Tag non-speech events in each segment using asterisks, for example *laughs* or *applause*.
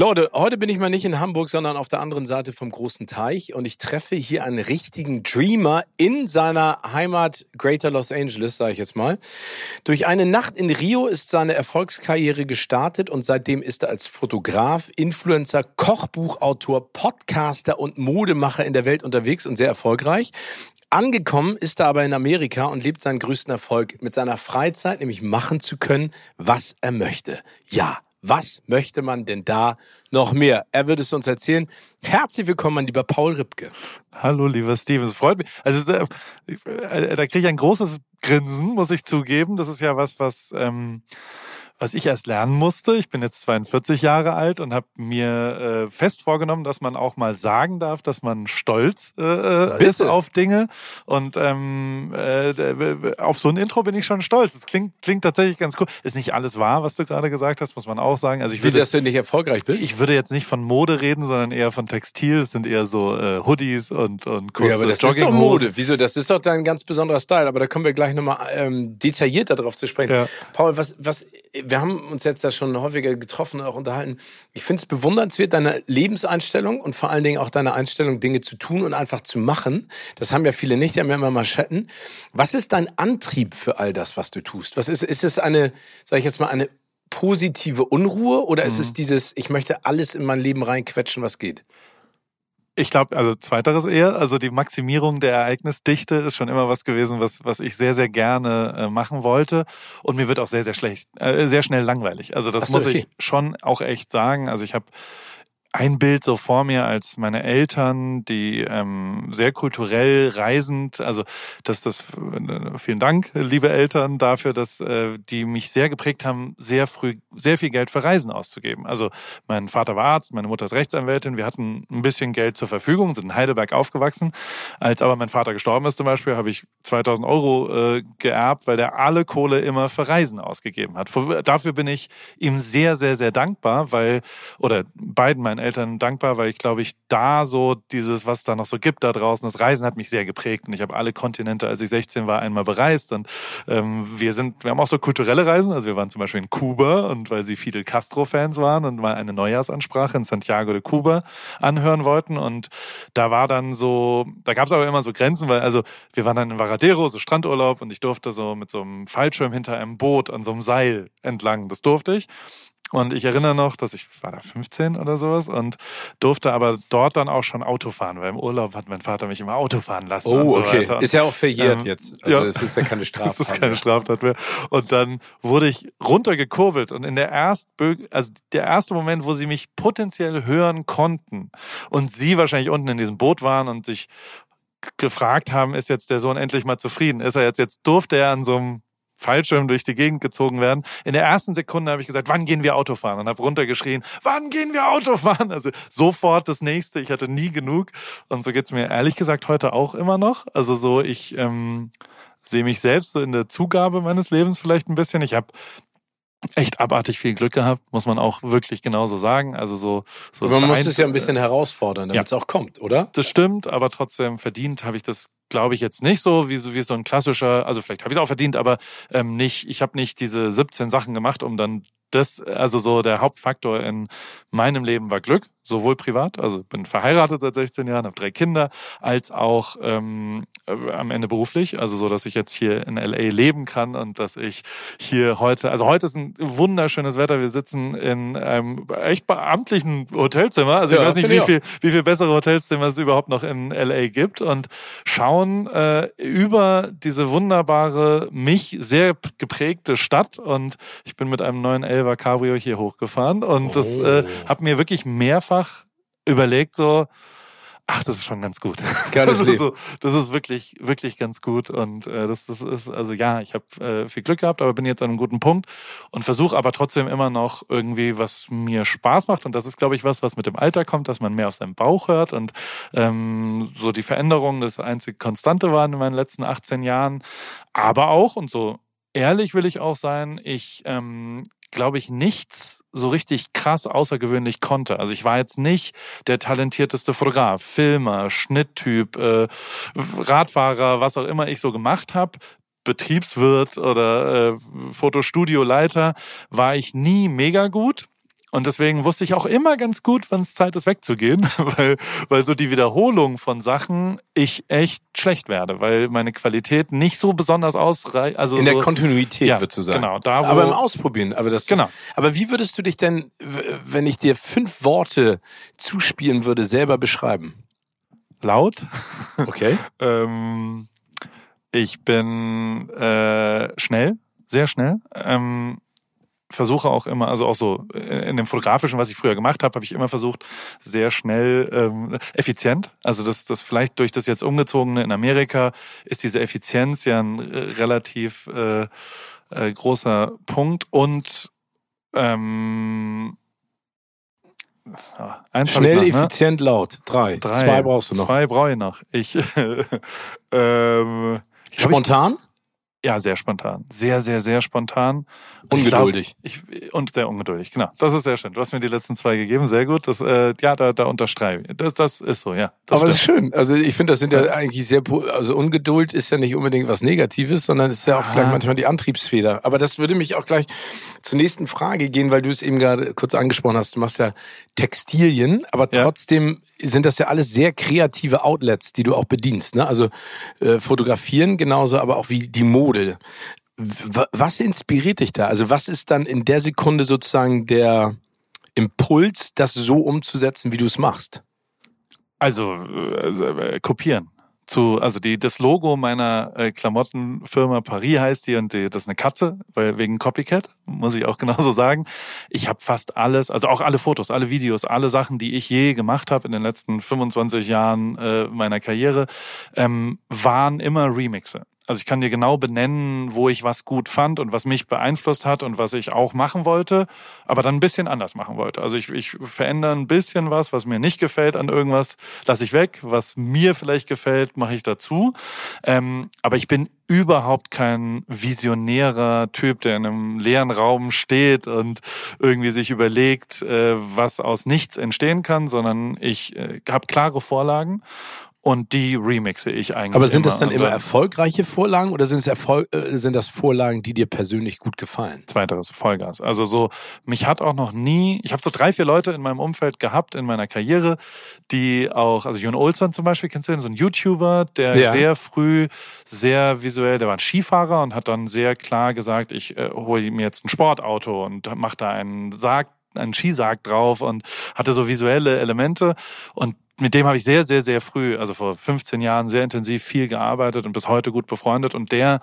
Leute, heute bin ich mal nicht in Hamburg, sondern auf der anderen Seite vom großen Teich und ich treffe hier einen richtigen Dreamer in seiner Heimat Greater Los Angeles, sage ich jetzt mal. Durch eine Nacht in Rio ist seine Erfolgskarriere gestartet und seitdem ist er als Fotograf, Influencer, Kochbuchautor, Podcaster und Modemacher in der Welt unterwegs und sehr erfolgreich. Angekommen ist er aber in Amerika und lebt seinen größten Erfolg mit seiner Freizeit, nämlich machen zu können, was er möchte. Ja, was möchte man denn da noch mehr? Er wird es uns erzählen. Herzlich willkommen, mein lieber Paul Ripke. Hallo, lieber Steven. Es freut mich. Also, äh, da kriege ich ein großes Grinsen, muss ich zugeben. Das ist ja was, was ähm, was ich erst lernen musste. Ich bin jetzt 42 Jahre alt und habe mir äh, fest vorgenommen, dass man auch mal sagen darf, dass man stolz äh, äh ist auf Dinge. Und ähm, äh, auf so ein Intro bin ich schon stolz. Es klingt, klingt tatsächlich ganz cool. Ist nicht alles wahr, was du gerade gesagt hast, muss man auch sagen. Also ich würde, Wie, dass du nicht erfolgreich bist? Ich würde jetzt nicht von Mode reden, sondern eher von Textil. Es sind eher so äh, Hoodies und, und kurze Ja, aber das ist doch Mode. Wieso? Das ist doch dein ganz besonderer Style. Aber da kommen wir gleich nochmal ähm, detaillierter darauf zu sprechen. Ja. Paul, was, was wir haben uns jetzt da schon häufiger getroffen und auch unterhalten. Ich finde es bewundernswert, deine Lebenseinstellung und vor allen Dingen auch deine Einstellung, Dinge zu tun und einfach zu machen. Das haben ja viele nicht, die haben ja immer Maschetten. Was ist dein Antrieb für all das, was du tust? Was ist, ist es eine, sag ich jetzt mal, eine positive Unruhe oder ist mhm. es dieses, ich möchte alles in mein Leben reinquetschen, was geht? Ich glaube, also zweiteres eher. Also die Maximierung der Ereignisdichte ist schon immer was gewesen, was, was ich sehr, sehr gerne äh, machen wollte. Und mir wird auch sehr, sehr schlecht, äh, sehr schnell langweilig. Also das so, muss okay. ich schon auch echt sagen. Also ich habe ein Bild so vor mir als meine Eltern, die ähm, sehr kulturell reisend, also dass das äh, vielen Dank, liebe Eltern, dafür, dass äh, die mich sehr geprägt haben, sehr früh sehr viel Geld für Reisen auszugeben. Also mein Vater war Arzt, meine Mutter ist Rechtsanwältin, wir hatten ein bisschen Geld zur Verfügung, sind in Heidelberg aufgewachsen. Als aber mein Vater gestorben ist zum Beispiel, habe ich 2000 Euro äh, geerbt, weil der alle Kohle immer für Reisen ausgegeben hat. Dafür bin ich ihm sehr, sehr, sehr dankbar, weil oder beiden meinen Eltern dankbar, weil ich glaube ich da so dieses, was da noch so gibt da draußen, das Reisen hat mich sehr geprägt und ich habe alle Kontinente, als ich 16 war, einmal bereist und ähm, wir sind, wir haben auch so kulturelle Reisen, also wir waren zum Beispiel in Kuba und weil sie Fidel Castro-Fans waren und mal eine Neujahrsansprache in Santiago de Cuba anhören wollten und da war dann so, da gab es aber immer so Grenzen, weil also wir waren dann in Varadero, so Strandurlaub und ich durfte so mit so einem Fallschirm hinter einem Boot an so einem Seil entlang, das durfte ich und ich erinnere noch, dass ich war da 15 oder sowas und durfte aber dort dann auch schon Auto fahren, weil im Urlaub hat mein Vater mich immer Auto fahren lassen. Oh, so okay. Weiter. Ist ja auch verjährt ähm, jetzt. Also ja. es ist ja keine Straftat. *laughs* es ist keine Straftat mehr. Und dann wurde ich runtergekurbelt und in der ersten, also der erste Moment, wo sie mich potenziell hören konnten und sie wahrscheinlich unten in diesem Boot waren und sich gefragt haben, ist jetzt der Sohn endlich mal zufrieden? Ist er jetzt, jetzt durfte er an so einem Fallschirm durch die Gegend gezogen werden. In der ersten Sekunde habe ich gesagt, wann gehen wir Autofahren? Und habe runtergeschrien, wann gehen wir Autofahren? Also sofort das nächste. Ich hatte nie genug. Und so geht's mir ehrlich gesagt heute auch immer noch. Also so, ich ähm, sehe mich selbst so in der Zugabe meines Lebens vielleicht ein bisschen. Ich habe echt abartig viel Glück gehabt, muss man auch wirklich genauso sagen. Also so, so man muss es ja ein bisschen herausfordern, damit es auch kommt, oder? Das stimmt, aber trotzdem verdient habe ich das glaube ich jetzt nicht so, wie, so wie so ein klassischer, also vielleicht habe ich es auch verdient, aber ähm, nicht, ich habe nicht diese 17 Sachen gemacht, um dann das, also so der Hauptfaktor in meinem Leben war Glück, sowohl privat, also bin verheiratet seit 16 Jahren, habe drei Kinder, als auch ähm, äh, am Ende beruflich, also so, dass ich jetzt hier in LA leben kann und dass ich hier heute, also heute ist ein wunderschönes Wetter, wir sitzen in einem echt beamtlichen Hotelzimmer, also ja, ich weiß nicht, wie viel, wie viel bessere Hotelzimmer es überhaupt noch in LA gibt und schauen äh, über diese wunderbare, mich sehr geprägte Stadt und ich bin mit einem neuen 11er Cabrio hier hochgefahren und oh. das äh, habe mir wirklich mehrfach überlegt, so, Ach, das ist schon ganz gut. Geiles das, ist Leben. so, das ist wirklich, wirklich ganz gut. Und äh, das, das ist, also ja, ich habe äh, viel Glück gehabt, aber bin jetzt an einem guten Punkt und versuche aber trotzdem immer noch irgendwie, was mir Spaß macht. Und das ist, glaube ich, was, was mit dem Alter kommt, dass man mehr auf seinen Bauch hört. Und ähm, so die Veränderung das einzige Konstante waren in meinen letzten 18 Jahren. Aber auch, und so ehrlich will ich auch sein, ich ähm, glaube ich, nichts so richtig krass außergewöhnlich konnte. Also ich war jetzt nicht der talentierteste Fotograf, Filmer, Schnitttyp, äh, Radfahrer, was auch immer ich so gemacht habe. Betriebswirt oder äh, Fotostudioleiter war ich nie mega gut. Und deswegen wusste ich auch immer ganz gut, wann es Zeit ist, wegzugehen, *laughs* weil, weil so die Wiederholung von Sachen ich echt schlecht werde, weil meine Qualität nicht so besonders ausreicht. Also In so, der Kontinuität, ja, würdest du sagen. Genau, da wo, aber im Ausprobieren. Aber, das, Genau. aber wie würdest du dich denn, wenn ich dir fünf Worte zuspielen würde, selber beschreiben? laut. Okay. *laughs* Ähm, ich bin äh, schnell, sehr schnell. Ähm, versuche auch immer, also auch so in dem fotografischen, was ich früher gemacht habe, habe ich immer versucht, sehr schnell ähm, effizient. Also das, das vielleicht durch das jetzt umgezogene in Amerika ist diese Effizienz ja ein äh, relativ äh, äh, großer Punkt und ähm, ja, eins Schnell, noch, ne? effizient, laut. Drei. Drei. Zwei brauchst du noch. Zwei brauche ich noch. Ich, *laughs* ähm, ich glaub, Spontan? Ich, ja, sehr spontan. Sehr, sehr, sehr spontan. Und ich Ungeduldig. Glaub, ich, und sehr ungeduldig, genau. Das ist sehr schön. Du hast mir die letzten zwei gegeben, sehr gut. Das, äh, ja, da, da unterstreiche ich. Das, das ist so, ja. Das Aber es ist schön. Also ich finde, das sind ja eigentlich sehr, also Ungeduld ist ja nicht unbedingt was Negatives, sondern ist ja auch Ah. vielleicht manchmal die Antriebsfeder. Aber das würde mich auch gleich zur nächsten Frage gehen, weil du es eben gerade kurz angesprochen hast. Du machst ja Textilien, aber Ja. trotzdem sind das ja alles sehr kreative Outlets, die du auch bedienst. Ne? Also äh, fotografieren genauso, aber auch wie die Mode. W was inspiriert dich da? Also was ist dann in der Sekunde sozusagen der Impuls, das so umzusetzen, wie du es machst? Also, also äh, kopieren. Zu, also die, das Logo meiner äh, Klamottenfirma Paris heißt die und die, das ist eine Katze, weil wegen Copycat, muss ich auch *laughs* genauso sagen. Ich habe fast alles, also auch alle Fotos, alle Videos, alle Sachen, die ich je gemacht habe in den letzten 25 Jahren äh, meiner Karriere, ähm, waren immer Remixe. Also ich kann dir genau benennen, wo ich was gut fand und was mich beeinflusst hat und was ich auch machen wollte, aber dann ein bisschen anders machen wollte. Also ich, ich verändere ein bisschen was, was mir nicht gefällt an irgendwas, lasse ich weg. Was mir vielleicht gefällt, mache ich dazu. Ähm, aber ich bin überhaupt kein visionärer Typ, der in einem leeren Raum steht und irgendwie sich überlegt, äh, was aus nichts entstehen kann, sondern ich äh, habe klare Vorlagen und die remixe ich eigentlich. Aber sind das dann immer erfolgreiche Vorlagen oder sind es Erfolg, äh, sind das Vorlagen, die dir persönlich gut gefallen? Zweiteres, Vollgas. Also so, mich hat auch noch nie, ich habe so drei, vier Leute in meinem Umfeld gehabt in meiner Karriere, die auch, also Jon Olsson zum Beispiel, kennst du den, so ein YouTuber, der Ja. sehr früh, sehr visuell, der war ein Skifahrer und hat dann sehr klar gesagt, ich äh, hole mir jetzt ein Sportauto und mach da einen Sarg, einen Skisarg drauf und hatte so visuelle Elemente und mit dem habe ich sehr, sehr, sehr früh, also vor 15 Jahren, sehr intensiv viel gearbeitet und bis heute gut befreundet. Und der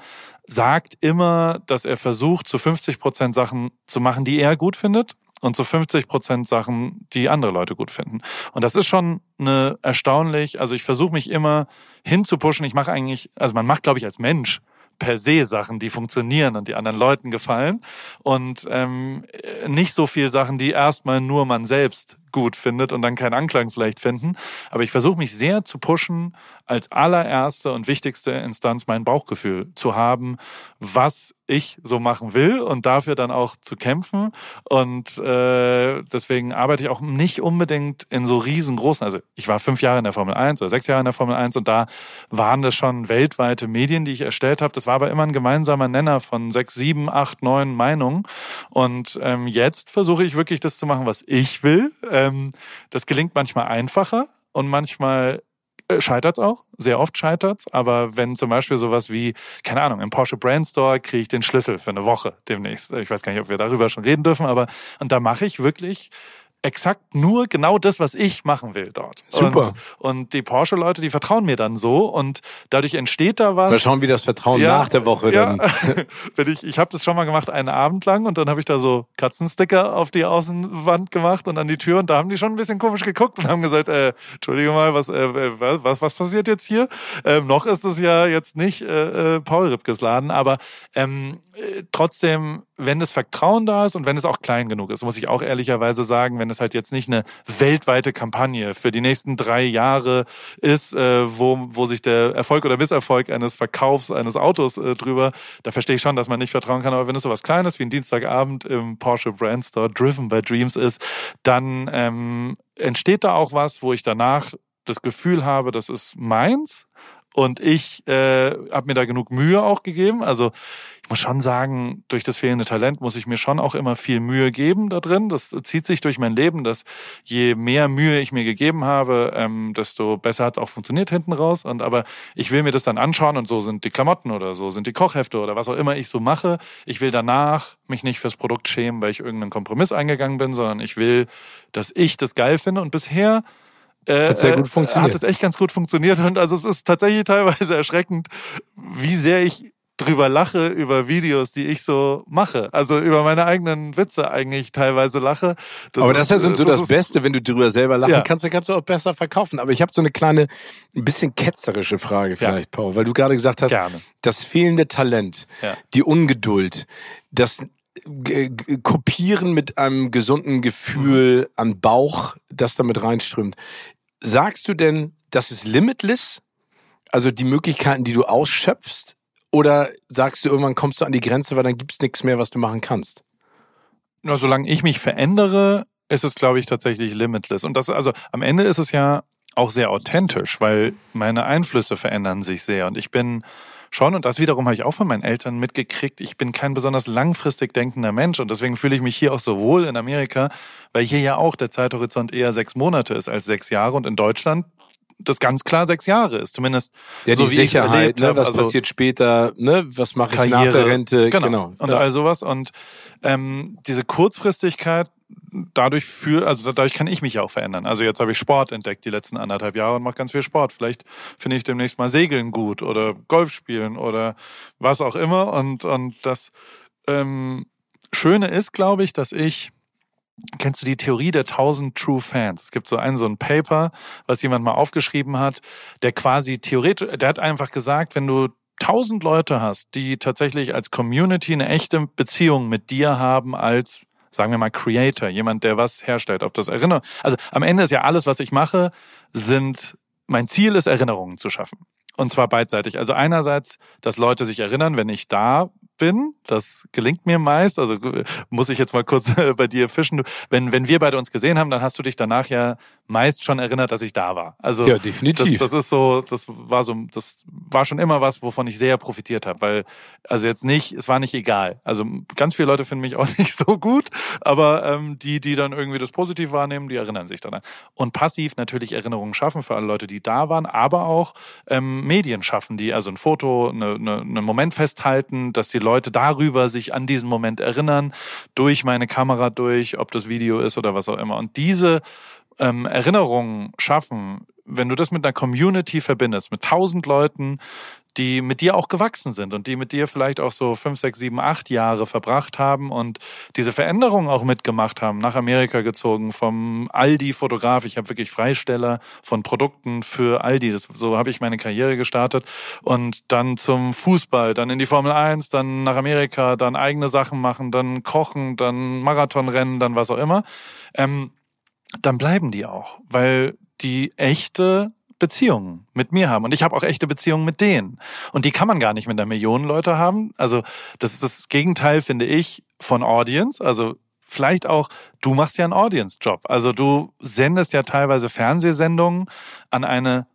sagt immer, dass er versucht, zu 50 Prozent Sachen zu machen, die er gut findet und zu 50 Prozent Sachen, die andere Leute gut finden. Und das ist schon eine erstaunlich, also ich versuche mich immer hinzupushen. Ich mache eigentlich, also man macht, glaube ich, als Mensch per se Sachen, die funktionieren und die anderen Leuten gefallen. Und ähm, nicht so viel Sachen, die erstmal nur man selbst gut findet und dann keinen Anklang vielleicht finden. Aber ich versuche mich sehr zu pushen, als allererste und wichtigste Instanz mein Bauchgefühl zu haben, was ich so machen will und dafür dann auch zu kämpfen. Und äh, deswegen arbeite ich auch nicht unbedingt in so riesengroßen, also ich war fünf Jahre in der Formel 1 oder sechs Jahre in der Formel 1 und da waren das schon weltweite Medien, die ich erstellt habe. Das war aber immer ein gemeinsamer Nenner von sechs, sieben, acht, neun Meinungen. Und ähm, jetzt versuche ich wirklich das zu machen, was ich will. Ähm, das gelingt manchmal einfacher und manchmal scheitert auch, sehr oft scheitert's, aber wenn zum Beispiel sowas wie, keine Ahnung, im Porsche Brand Store kriege ich den Schlüssel für eine Woche demnächst. Ich weiß gar nicht, ob wir darüber schon reden dürfen, aber und da mache ich wirklich exakt nur genau das, was ich machen will dort. Super. Und, und die Porsche-Leute, die vertrauen mir dann so und dadurch entsteht da was. Mal schauen, wie das Vertrauen ja, nach der Woche ja. dann. *laughs* Wenn ich ich habe das schon mal gemacht einen Abend lang und dann habe ich da so Katzensticker auf die Außenwand gemacht und an die Tür und da haben die schon ein bisschen komisch geguckt und haben gesagt, äh, entschuldige mal, was, äh, was, was passiert jetzt hier? Ähm, noch ist es ja jetzt nicht äh, äh Paul Ripkes Laden, aber ähm, äh, trotzdem, wenn das Vertrauen da ist und wenn es auch klein genug ist, muss ich auch ehrlicherweise sagen, wenn es halt jetzt nicht eine weltweite Kampagne für die nächsten drei Jahre ist, äh, wo, wo sich der Erfolg oder Misserfolg eines Verkaufs eines Autos äh, drüber, da verstehe ich schon, dass man nicht vertrauen kann, aber wenn es so was Kleines wie ein Dienstagabend im Porsche Brand Store Driven by Dreams ist, dann ähm, entsteht da auch was, wo ich danach das Gefühl habe, das ist meins und ich äh, habe mir da genug Mühe auch gegeben. Also ich muss schon sagen, durch das fehlende Talent muss ich mir schon auch immer viel Mühe geben da drin. Das zieht sich durch mein Leben, dass je mehr Mühe ich mir gegeben habe, ähm, desto besser hat es auch funktioniert hinten raus. Und aber ich will mir das dann anschauen und so sind die Klamotten oder so sind die Kochhefte oder was auch immer ich so mache. Ich will danach mich nicht fürs Produkt schämen, weil ich irgendeinen Kompromiss eingegangen bin, sondern ich will, dass ich das geil finde. Und bisher äh, hat sehr gut funktioniert. Hat es echt ganz gut funktioniert. Und also es ist tatsächlich teilweise *laughs* erschreckend, wie sehr ich drüber lache über Videos, die ich so mache. Also über meine eigenen Witze eigentlich teilweise lache. Das Aber das ist ja so das, das Beste, wenn du drüber selber lachen ja. kannst, dann kannst du auch besser verkaufen. Aber ich habe so eine kleine, ein bisschen ketzerische Frage vielleicht, ja. Paul, weil du gerade gesagt hast, Gerne. das fehlende Talent, ja. die Ungeduld, das Kopieren mit einem gesunden Gefühl mhm. an Bauch, das damit reinströmt. Sagst du denn, das ist limitless? Also die Möglichkeiten, die du ausschöpfst? Oder sagst du, irgendwann kommst du an die Grenze, weil dann gibt's nichts mehr, was du machen kannst? Nur solange ich mich verändere, ist es, glaube ich, tatsächlich limitless. Und das, also am Ende ist es ja auch sehr authentisch, weil meine Einflüsse verändern sich sehr. Und ich bin schon, und das wiederum habe ich auch von meinen Eltern mitgekriegt, ich bin kein besonders langfristig denkender Mensch und deswegen fühle ich mich hier auch so wohl in Amerika, weil hier ja auch der Zeithorizont eher sechs Monate ist als sechs Jahre und in Deutschland das ganz klar sechs Jahre ist, zumindest ja, so die wie Sicherheit, ne, was also, passiert später, ne, was mache ich nach der Rente, genau, genau. und ja. all sowas und ähm, diese Kurzfristigkeit dadurch für, also dadurch kann ich mich auch verändern. Also jetzt habe ich Sport entdeckt die letzten anderthalb Jahre und mache ganz viel Sport. Vielleicht finde ich demnächst mal Segeln gut oder Golf spielen oder was auch immer. Und, und das ähm, Schöne ist, glaube ich, dass ich Kennst du die Theorie der 1000 True Fans? Es gibt so ein so ein Paper, was jemand mal aufgeschrieben hat, der quasi theoretisch, der hat einfach gesagt, wenn du tausend Leute hast, die tatsächlich als Community eine echte Beziehung mit dir haben als sagen wir mal Creator, jemand, der was herstellt, ob das Erinnerung, also am Ende ist ja alles, was ich mache, sind, mein Ziel ist Erinnerungen zu schaffen. Und zwar beidseitig. Also einerseits, dass Leute sich erinnern, wenn ich da bin. Das gelingt mir meist. Also muss ich jetzt mal kurz *laughs* bei dir fischen. Wenn, wenn wir beide uns gesehen haben, dann hast du dich danach ja meist schon erinnert, dass ich da war. Also ja, definitiv. Das, das ist so, das war so, das war schon immer was, wovon ich sehr profitiert habe, weil also jetzt nicht, es war nicht egal. Also ganz viele Leute finden mich *laughs* auch nicht so gut, aber ähm, die, die dann irgendwie das positiv wahrnehmen, die erinnern sich daran. Und passiv natürlich Erinnerungen schaffen für alle Leute, die da waren, aber auch ähm, Medien schaffen, die also ein Foto, eine, eine, einen Moment festhalten, dass die Leute darüber sich an diesen Moment erinnern, durch meine Kamera durch, ob das Video ist oder was auch immer. Und diese ähm, Erinnerungen schaffen, wenn du das mit einer Community verbindest, mit tausend Leuten, die mit dir auch gewachsen sind und die mit dir vielleicht auch so fünf, sechs, sieben, acht Jahre verbracht haben und diese Veränderungen auch mitgemacht haben, nach Amerika gezogen, vom Aldi-Fotograf. Ich habe wirklich Freisteller von Produkten für Aldi. Das, so habe ich meine Karriere gestartet. Und dann zum Fußball, dann in die Formel 1, dann nach Amerika, dann eigene Sachen machen, dann kochen, dann Marathonrennen, dann was auch immer. Ähm, dann bleiben die auch, weil die echte Beziehungen mit mir haben. Und ich habe auch echte Beziehungen mit denen. Und die kann man gar nicht mit einer Million Leute haben. Also das ist das Gegenteil, finde ich, von Audience. Also vielleicht auch, du machst ja einen Audience-Job. Also du sendest ja teilweise Fernsehsendungen an eine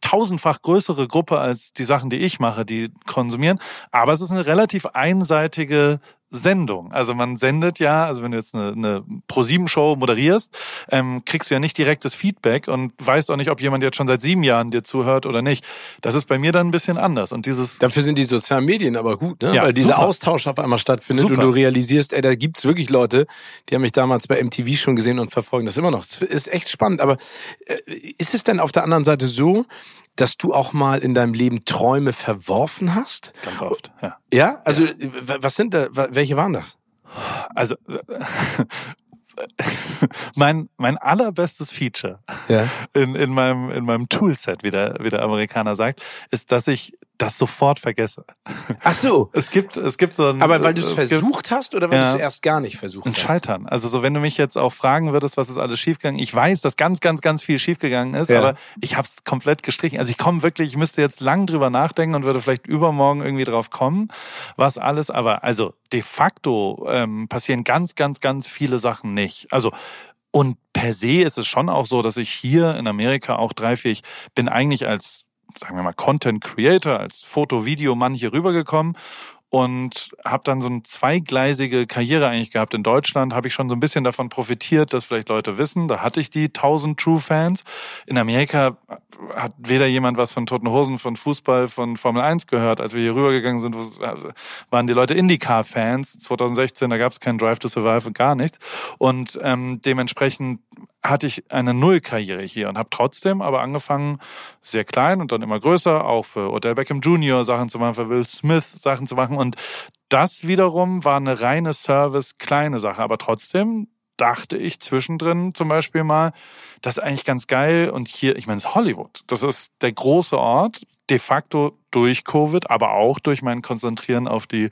tausendfach größere Gruppe als die Sachen, die ich mache, die konsumieren. Aber es ist eine relativ einseitige Sendung. Also man sendet ja, also wenn du jetzt eine, eine Pro-7-Show moderierst, ähm, kriegst du ja nicht direktes Feedback und weißt auch nicht, ob jemand jetzt schon seit sieben Jahren dir zuhört oder nicht. Das ist bei mir dann ein bisschen anders. Und dieses Dafür sind die sozialen Medien aber gut, ne? Ja, weil dieser super. Austausch auf einmal stattfindet super. und du realisierst, ey, da gibt's wirklich Leute, die haben mich damals bei MTV schon gesehen und verfolgen das immer noch. Das ist echt spannend. Aber äh, ist es denn auf der anderen Seite so, dass du auch mal in deinem Leben Träume verworfen hast? Ganz oft, ja. Ja? Also, ja. was sind da, welche waren das? Also, *laughs* mein, mein allerbestes Feature ja. in, in meinem, in meinem Toolset, wie der, wie der Amerikaner sagt, ist, dass ich das sofort vergesse. Ach so. *laughs* Es gibt, es gibt so ein. Aber weil du es versucht gibt, hast oder weil ja, du es erst gar nicht versucht ein hast? Ein Scheitern. Also so, wenn du mich jetzt auch fragen würdest, was ist alles schiefgegangen, ich weiß, dass ganz, ganz, ganz viel schiefgegangen ist, ja. aber ich habe es komplett gestrichen. Also ich komme wirklich, ich müsste jetzt lang drüber nachdenken und würde vielleicht übermorgen irgendwie drauf kommen, was alles. Aber also de facto ähm, passieren ganz, ganz, ganz viele Sachen nicht. Also und per se ist es schon auch so, dass ich hier in Amerika auch drei, vier, ich bin eigentlich als sagen wir mal, Content Creator, als Foto-Video-Mann hier rübergekommen und habe dann so eine zweigleisige Karriere eigentlich gehabt in Deutschland. Habe ich schon so ein bisschen davon profitiert, dass vielleicht Leute wissen, da hatte ich die 1000 True Fans. In Amerika hat weder jemand was von Toten Hosen, von Fußball, von Formel 1 gehört. Als wir hier rübergegangen sind, waren die Leute IndyCar-Fans. 2016, da gab es keinen Drive to Survive und gar nichts. Und ähm, dementsprechend hatte ich eine Nullkarriere hier und habe trotzdem aber angefangen, sehr klein und dann immer größer, auch für Odell Beckham Jr. Sachen zu machen, für Will Smith Sachen zu machen. Und das wiederum war eine reine Service, kleine Sache. Aber trotzdem dachte ich zwischendrin zum Beispiel mal, das ist eigentlich ganz geil. Und hier, ich meine, es ist Hollywood. Das ist der große Ort, de facto durch Covid, aber auch durch mein Konzentrieren auf die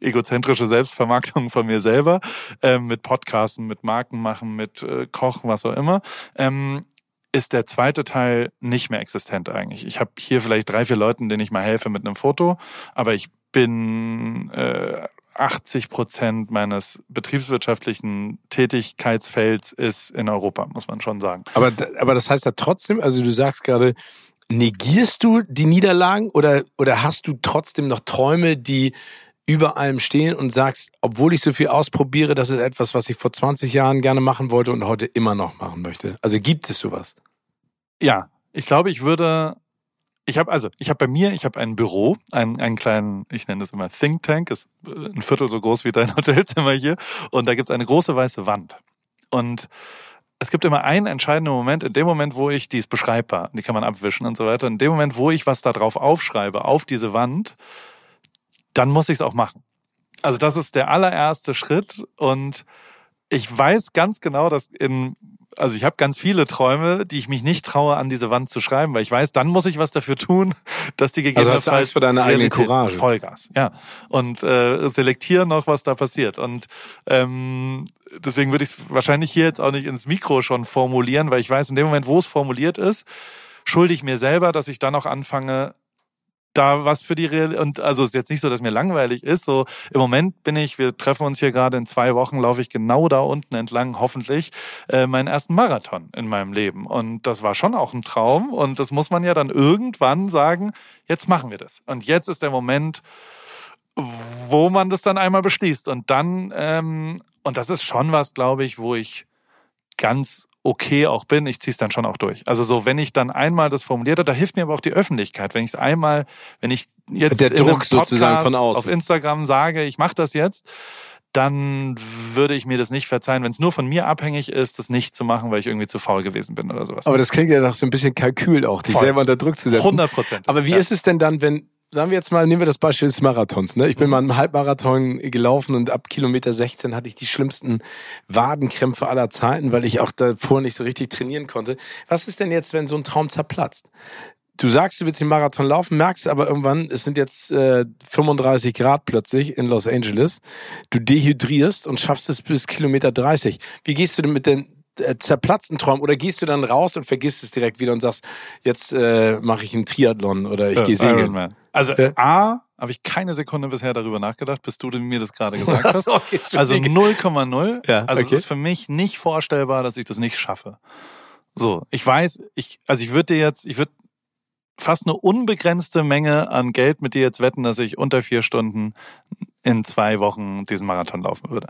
egozentrische Selbstvermarktung von mir selber, äh, mit Podcasten, mit Marken machen, mit äh, Kochen, was auch immer, ähm, ist der zweite Teil nicht mehr existent eigentlich. Ich habe hier vielleicht drei, vier Leuten, denen ich mal helfe mit einem Foto, aber ich bin äh, 80 Prozent meines betriebswirtschaftlichen Tätigkeitsfelds ist in Europa, muss man schon sagen. Aber, aber das heißt ja trotzdem, also du sagst gerade, negierst du die Niederlagen oder, oder hast du trotzdem noch Träume, die über allem stehen und sagst, obwohl ich so viel ausprobiere, das ist etwas, was ich vor 20 Jahren gerne machen wollte und heute immer noch machen möchte. Also gibt es sowas? Ja, ich glaube, ich würde ich habe also, ich habe bei mir, ich habe ein Büro, einen, einen kleinen, ich nenne das immer Think Tank, ist äh, ein Viertel so groß wie dein *laughs* Hotelzimmer hier, und da gibt es eine große weiße Wand. Und es gibt immer einen entscheidenden Moment, in dem Moment, wo ich, die ist beschreibbar, die kann man abwischen und so weiter, in dem Moment, wo ich was da drauf aufschreibe, auf diese Wand, dann muss ich es auch machen. Also das ist der allererste Schritt und ich weiß ganz genau, dass in also ich habe ganz viele Träume, die ich mich nicht traue, an diese Wand zu schreiben, weil ich weiß, dann muss ich was dafür tun, *laughs* dass die gegebenenfalls also hast du für deine eigene Courage. Vollgas, ja. Und äh, selektieren noch, was da passiert. Und ähm, deswegen würde ich es wahrscheinlich hier jetzt auch nicht ins Mikro schon formulieren, weil ich weiß, in dem Moment, wo es formuliert ist, schulde ich mir selber, dass ich dann auch anfange, da was für die Real und also ist jetzt nicht so, dass mir langweilig ist. So im Moment bin ich, wir treffen uns hier gerade in zwei Wochen, laufe ich genau da unten entlang, hoffentlich äh, meinen ersten Marathon in meinem Leben und das war schon auch ein Traum und das muss man ja dann irgendwann sagen. Jetzt machen wir das und jetzt ist der Moment, wo man das dann einmal beschließt und dann ähm, und das ist schon was, glaube ich, wo ich ganz okay auch bin, ich ziehe es dann schon auch durch. Also so, wenn ich dann einmal das formuliert habe, da hilft mir aber auch die Öffentlichkeit. Wenn ich es einmal, wenn ich jetzt der Druck sozusagen von außen auf Instagram sage, ich mache das jetzt, dann würde ich mir das nicht verzeihen, wenn es nur von mir abhängig ist, das nicht zu machen, weil ich irgendwie zu faul gewesen bin oder sowas. Aber das klingt ja nach so ein bisschen Kalkül auch, dich Voll. selber unter Druck zu setzen. 100 Prozent. Aber wie ja. ist es denn dann, wenn sagen wir jetzt mal, nehmen wir das Beispiel des Marathons. Ne? Ich bin mhm. mal einen Halbmarathon gelaufen und ab Kilometer 16 hatte ich die schlimmsten Wadenkrämpfe aller Zeiten, weil ich auch davor nicht so richtig trainieren konnte. Was ist denn jetzt, wenn so ein Traum zerplatzt? Du sagst, du willst den Marathon laufen, merkst aber irgendwann, es sind jetzt äh, 35 Grad plötzlich in Los Angeles. Du dehydrierst und schaffst es bis Kilometer 30. Wie gehst du denn mit den zerplatzten Traum oder gehst du dann raus und vergisst es direkt wieder und sagst, jetzt äh, mache ich einen Triathlon oder ich ja, gehe segeln? Also ja? A, habe ich keine Sekunde bisher darüber nachgedacht, bis du mir das gerade *laughs* gesagt hast. okay, also 0,0. Ja, also okay. es ist für mich nicht vorstellbar, dass ich das nicht schaffe. So, ich weiß, ich, also ich würde dir jetzt, ich würde fast eine unbegrenzte Menge an Geld mit dir jetzt wetten, dass ich unter vier Stunden in zwei Wochen diesen Marathon laufen würde.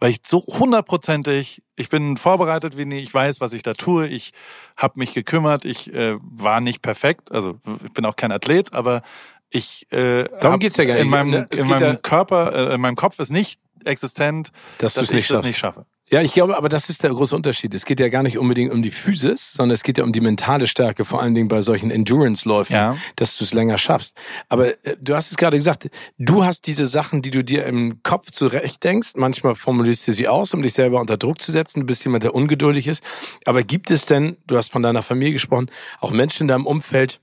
Weil ich so hundertprozentig, ich bin vorbereitet wie nie, ich weiß, was ich da tue, ich habe mich gekümmert, ich äh, war nicht perfekt, also ich bin auch kein Athlet, aber ich äh, Darum geht's ja gar nicht. in meinem, ne? in meinem ja Körper, äh, in meinem Kopf ist nicht existent, dass, dass ich nicht das nicht schaffe. Ja, ich glaube, aber das ist der große Unterschied. Es geht ja gar nicht unbedingt um die Physis, sondern es geht ja um die mentale Stärke, vor allen Dingen bei solchen Endurance-Läufen, ja. dass du es länger schaffst. Aber äh, du hast es gerade gesagt, du hast diese Sachen, die du dir im Kopf zurecht denkst. Manchmal formulierst du sie aus, um dich selber unter Druck zu setzen. Du bist jemand, der ungeduldig ist. Aber gibt es denn, du hast von deiner Familie gesprochen, auch Menschen in deinem Umfeld,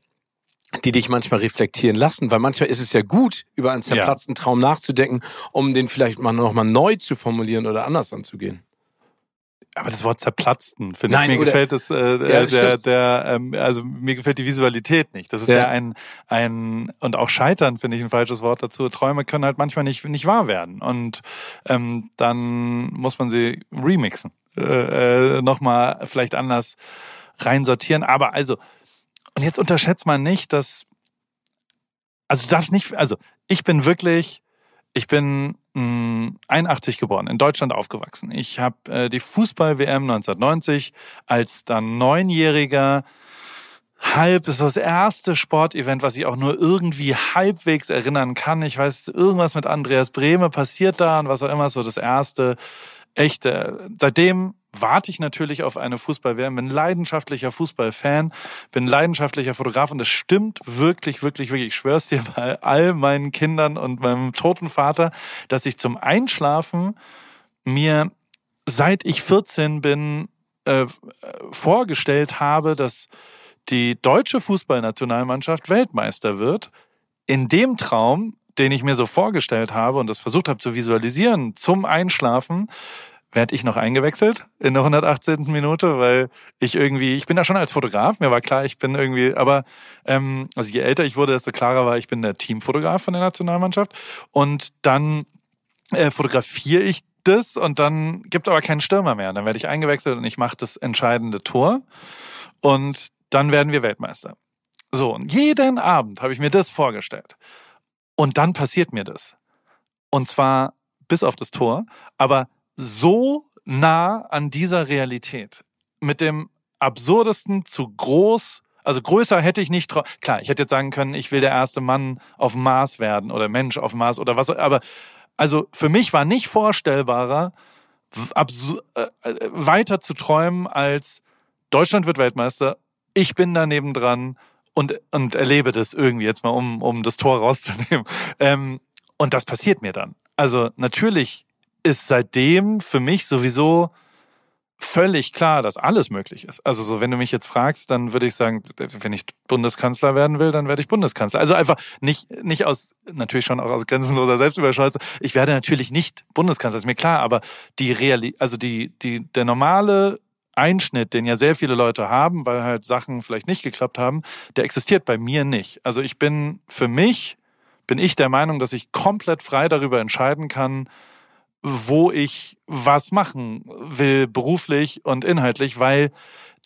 die dich manchmal reflektieren lassen, weil manchmal ist es ja gut, über einen zerplatzten ja. Traum nachzudenken, um den vielleicht mal nochmal neu zu formulieren oder anders anzugehen. Aber das Wort zerplatzten, finde ich, mir gefällt das, äh, ja, äh, der, der, ähm, also mir gefällt die Visualität nicht. Das ist ja, ja ein, ein, und auch scheitern finde ich ein falsches Wort dazu. Träume können halt manchmal nicht, nicht wahr werden. Und ähm, dann muss man sie remixen. Äh, äh, nochmal vielleicht anders reinsortieren. Aber also, und jetzt unterschätzt man nicht, dass, also du darfst nicht, also ich bin wirklich, ich bin mh, 81 geboren, in Deutschland aufgewachsen. Ich habe äh, die Fußball-WM 1990 als dann Neunjähriger halb, ist das erste Sportevent, was ich auch nur irgendwie halbwegs erinnern kann. Ich weiß, irgendwas mit Andreas Brehme passiert da und was auch immer, so das erste echte. Seitdem warte ich natürlich auf eine Fußball-WM, bin leidenschaftlicher Fußballfan, bin leidenschaftlicher Fotograf und das stimmt wirklich, wirklich, wirklich. Ich schwör's dir bei all meinen Kindern und meinem toten Vater, dass ich zum Einschlafen mir seit ich 14 bin äh, vorgestellt habe, dass die deutsche Fußballnationalmannschaft Weltmeister wird. In dem Traum, den ich mir so vorgestellt habe und das versucht habe zu visualisieren zum Einschlafen, werde ich noch eingewechselt in der 118. Minute, weil ich irgendwie, ich bin da schon als Fotograf, mir war klar, ich bin irgendwie, aber ähm, also je älter ich wurde, desto klarer war, ich bin der Teamfotograf von der Nationalmannschaft. Und dann äh, fotografiere ich das und dann gibt aber keinen Stürmer mehr. Dann werde ich eingewechselt und ich mache das entscheidende Tor und dann werden wir Weltmeister. So, und jeden Abend habe ich mir das vorgestellt. Und dann passiert mir das. Und zwar bis auf das Tor, aber so nah an dieser Realität. Mit dem absurdesten zu groß, also größer hätte ich nicht, klar, ich hätte jetzt sagen können, ich will der erste Mann auf dem Mars werden oder Mensch auf dem Mars oder was, aber also für mich war nicht vorstellbarer, äh, weiter zu träumen als Deutschland wird Weltmeister, ich bin daneben dran und, und erlebe das irgendwie jetzt mal, um, um das Tor rauszunehmen. Ähm, und das passiert mir dann. Also natürlich ist seitdem für mich sowieso völlig klar, dass alles möglich ist. Also so, wenn du mich jetzt fragst, dann würde ich sagen, wenn ich Bundeskanzler werden will, dann werde ich Bundeskanzler. Also einfach nicht nicht aus natürlich schon auch aus grenzenloser Selbstüberschätzung. Ich werde natürlich nicht Bundeskanzler, ist mir klar, aber die Reali also die die der normale Einschnitt, den ja sehr viele Leute haben, weil halt Sachen vielleicht nicht geklappt haben, der existiert bei mir nicht. Also ich bin für mich bin ich der Meinung, dass ich komplett frei darüber entscheiden kann, wo ich was machen will, beruflich und inhaltlich, weil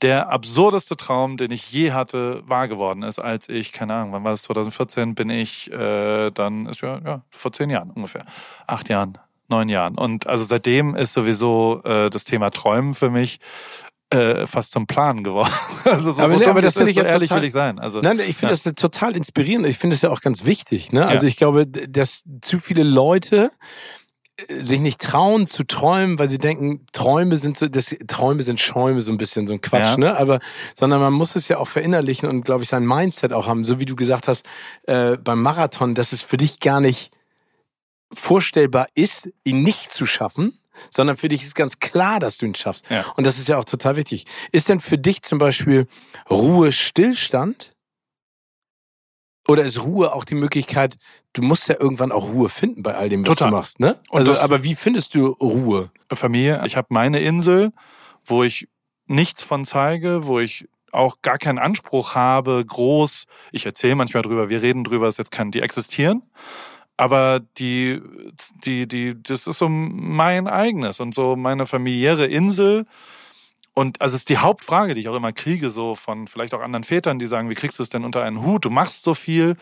der absurdeste Traum, den ich je hatte, wahr geworden ist, als ich, keine Ahnung, wann war es, 2014, bin ich äh, dann, ist ja, ja, vor zehn Jahren ungefähr, acht Jahren, neun Jahren. Und also seitdem ist sowieso äh, das Thema Träumen für mich äh, fast zum Plan geworden. *laughs* Also so, aber, so nee, aber das finde ich so ehrlich total, will ich sein. Also nein, ich finde ja. das total inspirierend. Ich finde es ja auch ganz wichtig. Ne? Also ja. ich glaube, dass zu viele Leute sich nicht trauen zu träumen, weil sie denken, Träume sind so, das, Träume sind Schäume, so ein bisschen so ein Quatsch, ja. ne? Aber, sondern man muss es ja auch verinnerlichen und, glaube ich, sein Mindset auch haben. So wie du gesagt hast, äh, beim Marathon, dass es für dich gar nicht vorstellbar ist, ihn nicht zu schaffen, sondern für dich ist ganz klar, dass du ihn schaffst. Ja. Und das ist ja auch total wichtig. Ist denn für dich zum Beispiel Ruhe Stillstand? Oder ist Ruhe auch die Möglichkeit, du musst ja irgendwann auch Ruhe finden bei all dem, was Total. du machst, ne? Also, aber wie findest du Ruhe? Familie, ich habe meine Insel, wo ich nichts von zeige, wo ich auch gar keinen Anspruch habe, groß. Ich erzähle manchmal drüber, wir reden drüber, es jetzt kann die existieren. Aber die, die, die, das ist so mein eigenes und so meine familiäre Insel. Und also es ist die Hauptfrage, die ich auch immer kriege, so von vielleicht auch anderen Vätern, die sagen, wie kriegst du es denn unter einen Hut? Du machst so viel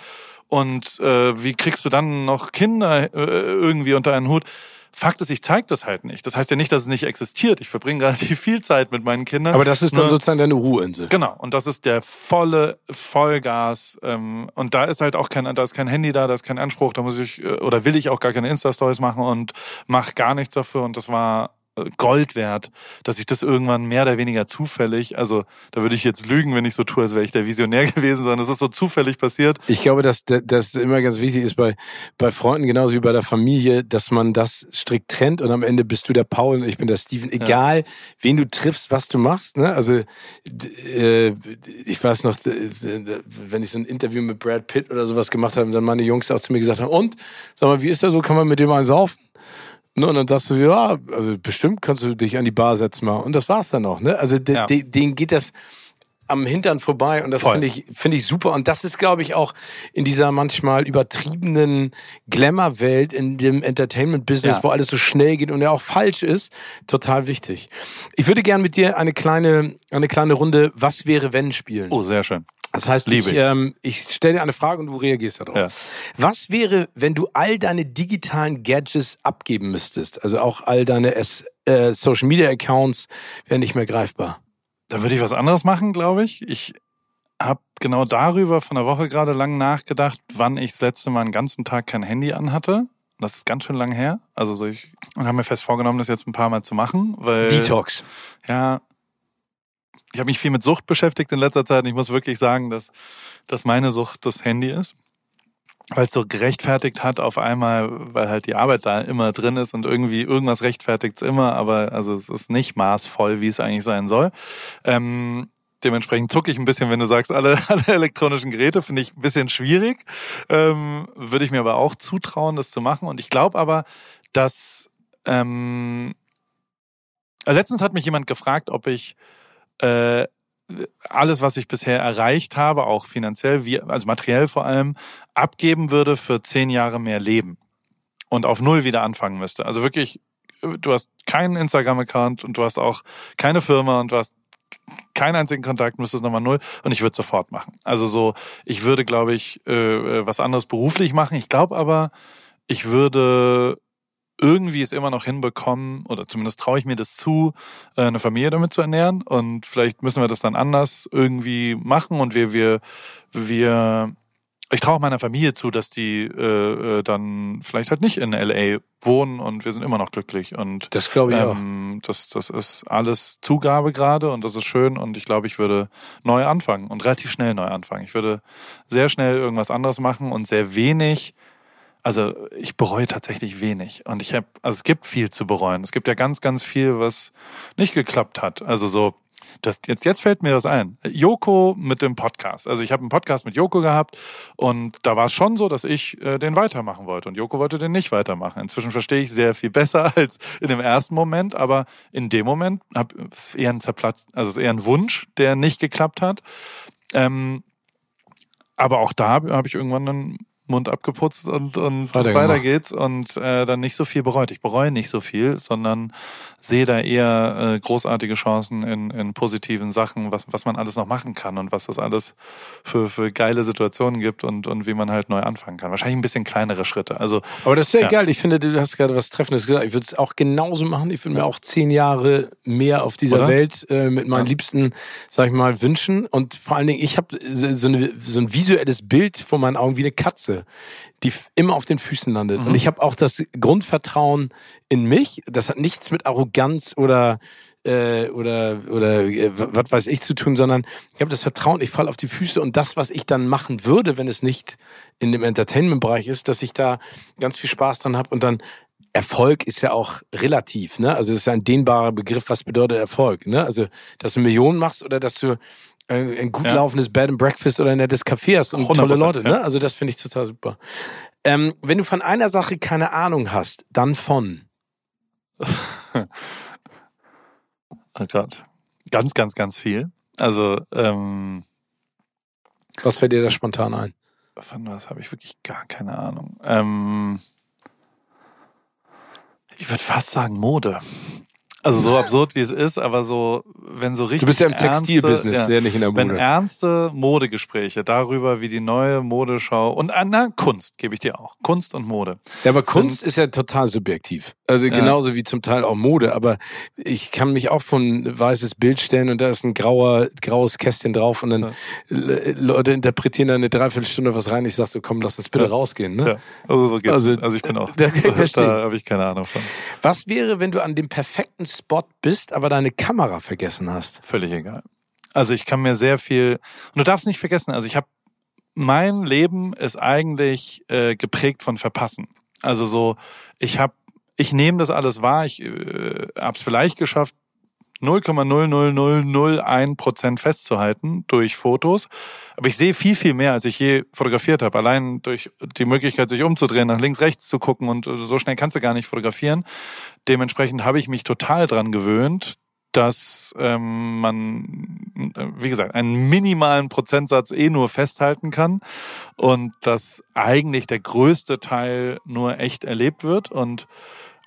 und äh, wie kriegst du dann noch Kinder äh, irgendwie unter einen Hut? Fakt ist, ich zeige das halt nicht. Das heißt ja nicht, dass es nicht existiert. Ich verbringe relativ *laughs* viel Zeit mit meinen Kindern. Aber das ist dann Nur, sozusagen deine Ruheinsel. Genau. Und das ist der volle Vollgas. Ähm, und da ist halt auch kein, da ist kein Handy da, da ist kein Anspruch. Da muss ich äh, oder will ich auch gar keine Insta-Stories machen und mache gar nichts dafür. Und das war Gold wert, dass ich das irgendwann mehr oder weniger zufällig, also da würde ich jetzt lügen, wenn ich so tue, als wäre ich der Visionär *laughs* gewesen, sondern es ist so zufällig passiert. Ich glaube, dass das immer ganz wichtig ist bei, bei Freunden genauso wie bei der Familie, dass man das strikt trennt und am Ende bist du der Paul und ich bin der Steven. Egal, ja. wen du triffst, was du machst. Ne? Also äh, ich weiß noch, wenn ich so ein Interview mit Brad Pitt oder sowas gemacht habe, dann meine Jungs auch zu mir gesagt haben, und, sag mal, wie ist das so, kann man mit dem einen saufen? Ne, und dann sagst du, ja, also bestimmt kannst du dich an die Bar setzen mal. Und das war's dann noch. Ne? Also de, ja. de, denen geht das am Hintern vorbei und das finde ich finde ich super und das ist glaube ich auch in dieser manchmal übertriebenen Glamour-Welt in dem Entertainment-Business, ja. wo alles so schnell geht und ja auch falsch ist, total wichtig. Ich würde gern mit dir eine kleine eine kleine Runde Was wäre wenn spielen. Oh, sehr schön. Das heißt, Liebe. ich, ähm, ich stelle dir eine Frage und du reagierst darauf. Ja. Was wäre, wenn du all deine digitalen Gadgets abgeben müsstest? Also auch all deine S äh, Social Media Accounts wären nicht mehr greifbar. Da würde ich was anderes machen, glaube ich. Ich habe genau darüber von der Woche gerade lang nachgedacht, wann ich das letzte Mal einen ganzen Tag kein Handy anhatte. Das ist ganz schön lang her. Also so ich und habe mir fest vorgenommen, das jetzt ein paar Mal zu machen, weil Detox. Ja, ich habe mich viel mit Sucht beschäftigt in letzter Zeit und ich muss wirklich sagen, dass, dass meine Sucht das Handy ist. Weil es so gerechtfertigt hat auf einmal, weil halt die Arbeit da immer drin ist und irgendwie irgendwas rechtfertigt es immer, aber also es ist nicht maßvoll, wie es eigentlich sein soll. Ähm, dementsprechend zucke ich ein bisschen, wenn du sagst, alle, *laughs* alle elektronischen Geräte finde ich ein bisschen schwierig. Ähm, Würde ich mir aber auch zutrauen, das zu machen. Und ich glaube aber, dass ähm, letztens hat mich jemand gefragt, ob ich äh, alles, was ich bisher erreicht habe, auch finanziell, wie, also materiell vor allem, abgeben würde für zehn Jahre mehr Leben und auf Null wieder anfangen müsste. Also wirklich, du hast keinen Instagram-Account und du hast auch keine Firma und du hast keinen einzigen Kontakt, müsstest nochmal null und ich würde sofort machen. Also so, ich würde, glaube ich, äh, äh, was anderes beruflich machen. Ich glaube aber, ich würde irgendwie es immer noch hinbekommen, oder zumindest traue ich mir das zu, äh, eine Familie damit zu ernähren. Und vielleicht müssen wir das dann anders irgendwie machen. Und wir, wir, wir, ich traue meiner Familie zu, dass die äh, äh dann vielleicht halt nicht in LA wohnen und wir sind immer noch glücklich. Und das glaube ich ähm, auch. Das, das ist alles Zugabe gerade und das ist schön. Und ich glaube, ich würde neu anfangen und relativ schnell neu anfangen. Ich würde sehr schnell irgendwas anderes machen und sehr wenig also ich bereue tatsächlich wenig. Und ich habe, also es gibt viel zu bereuen. Es gibt ja ganz, ganz viel, was nicht geklappt hat. Also so, das, jetzt, jetzt fällt mir das ein. Joko mit dem Podcast. Also ich habe einen Podcast mit Joko gehabt und da war es schon so, dass ich äh, den weitermachen wollte und Joko wollte den nicht weitermachen. Inzwischen verstehe ich sehr viel *laughs* besser als in dem ersten Moment, aber in dem Moment hab, ist eher ein Zerplatz, also ist eher ein Wunsch, der nicht geklappt hat. Ähm, aber auch da habe ich irgendwann dann Mund abgeputzt und, und weiter, weiter geht's und äh, dann nicht so viel bereut. Ich bereue nicht so viel, sondern sehe da eher äh, großartige Chancen in, in positiven Sachen, was, was man alles noch machen kann und was das alles für, für geile Situationen gibt und, und wie man halt neu anfangen kann. Wahrscheinlich ein bisschen kleinere Schritte. Also, Aber das ist ja, ja. egal. Ich finde, du hast gerade was Treffendes gesagt. Ich würde es auch genauso machen. Ich würde mir auch zehn Jahre mehr auf dieser Oder? Welt äh, mit meinen ja. Liebsten, sag ich mal, wünschen. Und vor allen Dingen, ich habe so, eine, so ein visuelles Bild vor meinen Augen wie eine Katze die immer auf den Füßen landet. Mhm. Und ich habe auch das Grundvertrauen in mich. Das hat nichts mit Arroganz oder äh, oder oder äh, was weiß ich zu tun, sondern ich habe das Vertrauen, ich falle auf die Füße und das, was ich dann machen würde, wenn es nicht in dem Entertainment-Bereich ist, dass ich da ganz viel Spaß dran habe und dann Erfolg ist ja auch relativ, ne? Also es ist ja ein dehnbarer Begriff, was bedeutet Erfolg, ne? Also, dass du Millionen machst oder dass du ein, ein gut ja. laufendes Bed and Breakfast oder ein nettes Café hast und tolle Leute. Ne? Also das finde ich total super. Ähm, wenn du von einer Sache keine Ahnung hast, dann von. *laughs* oh Gott. Ganz, ganz, ganz viel. Also, ähm, Was fällt dir da spontan ein? Von was habe ich wirklich gar keine Ahnung. Ähm, ich würde fast sagen Mode. Also so *laughs* absurd wie es ist, aber so, wenn so richtig. Du bist ja im Textilbusiness, ja nicht in der Wenn Mode. ernste Modegespräche darüber, wie die neue Modeschau und ah, na, Kunst gebe ich dir auch. Kunst und Mode. Ja, aber Kunst ist ja total subjektiv. Also Ja. genauso wie zum Teil auch Mode. Aber ich kann mich auch von ein weißes Bild stellen und da ist ein grauer, graues Kästchen drauf und dann Ja. Le- Leute interpretieren da eine Dreiviertelstunde was rein. Ich sag so, komm, lass uns bitte Ja. rausgehen. Ne? Also so geht's. Also, Also, ich bin auch. *laughs* da. *laughs* Da habe ich keine Ahnung von. Was wäre, wenn du an dem perfekten Spot bist, aber deine Kamera vergessen hast? Völlig egal. Also ich kann mir sehr viel. Und du darfst nicht vergessen, also ich habe mein Leben ist eigentlich äh, geprägt von Verpassen. Also so, ich habe, ich nehme das alles wahr. Ich äh, habe es vielleicht geschafft, 0,00001 Prozent festzuhalten durch Fotos. Aber ich sehe viel, viel mehr, als ich je fotografiert habe. Allein durch die Möglichkeit, sich umzudrehen, nach links, rechts zu gucken und so schnell kannst du gar nicht fotografieren. Dementsprechend habe ich mich total dran gewöhnt, dass ähm, man, äh, wie gesagt, einen minimalen Prozentsatz eh nur festhalten kann und dass eigentlich der größte Teil nur echt erlebt wird und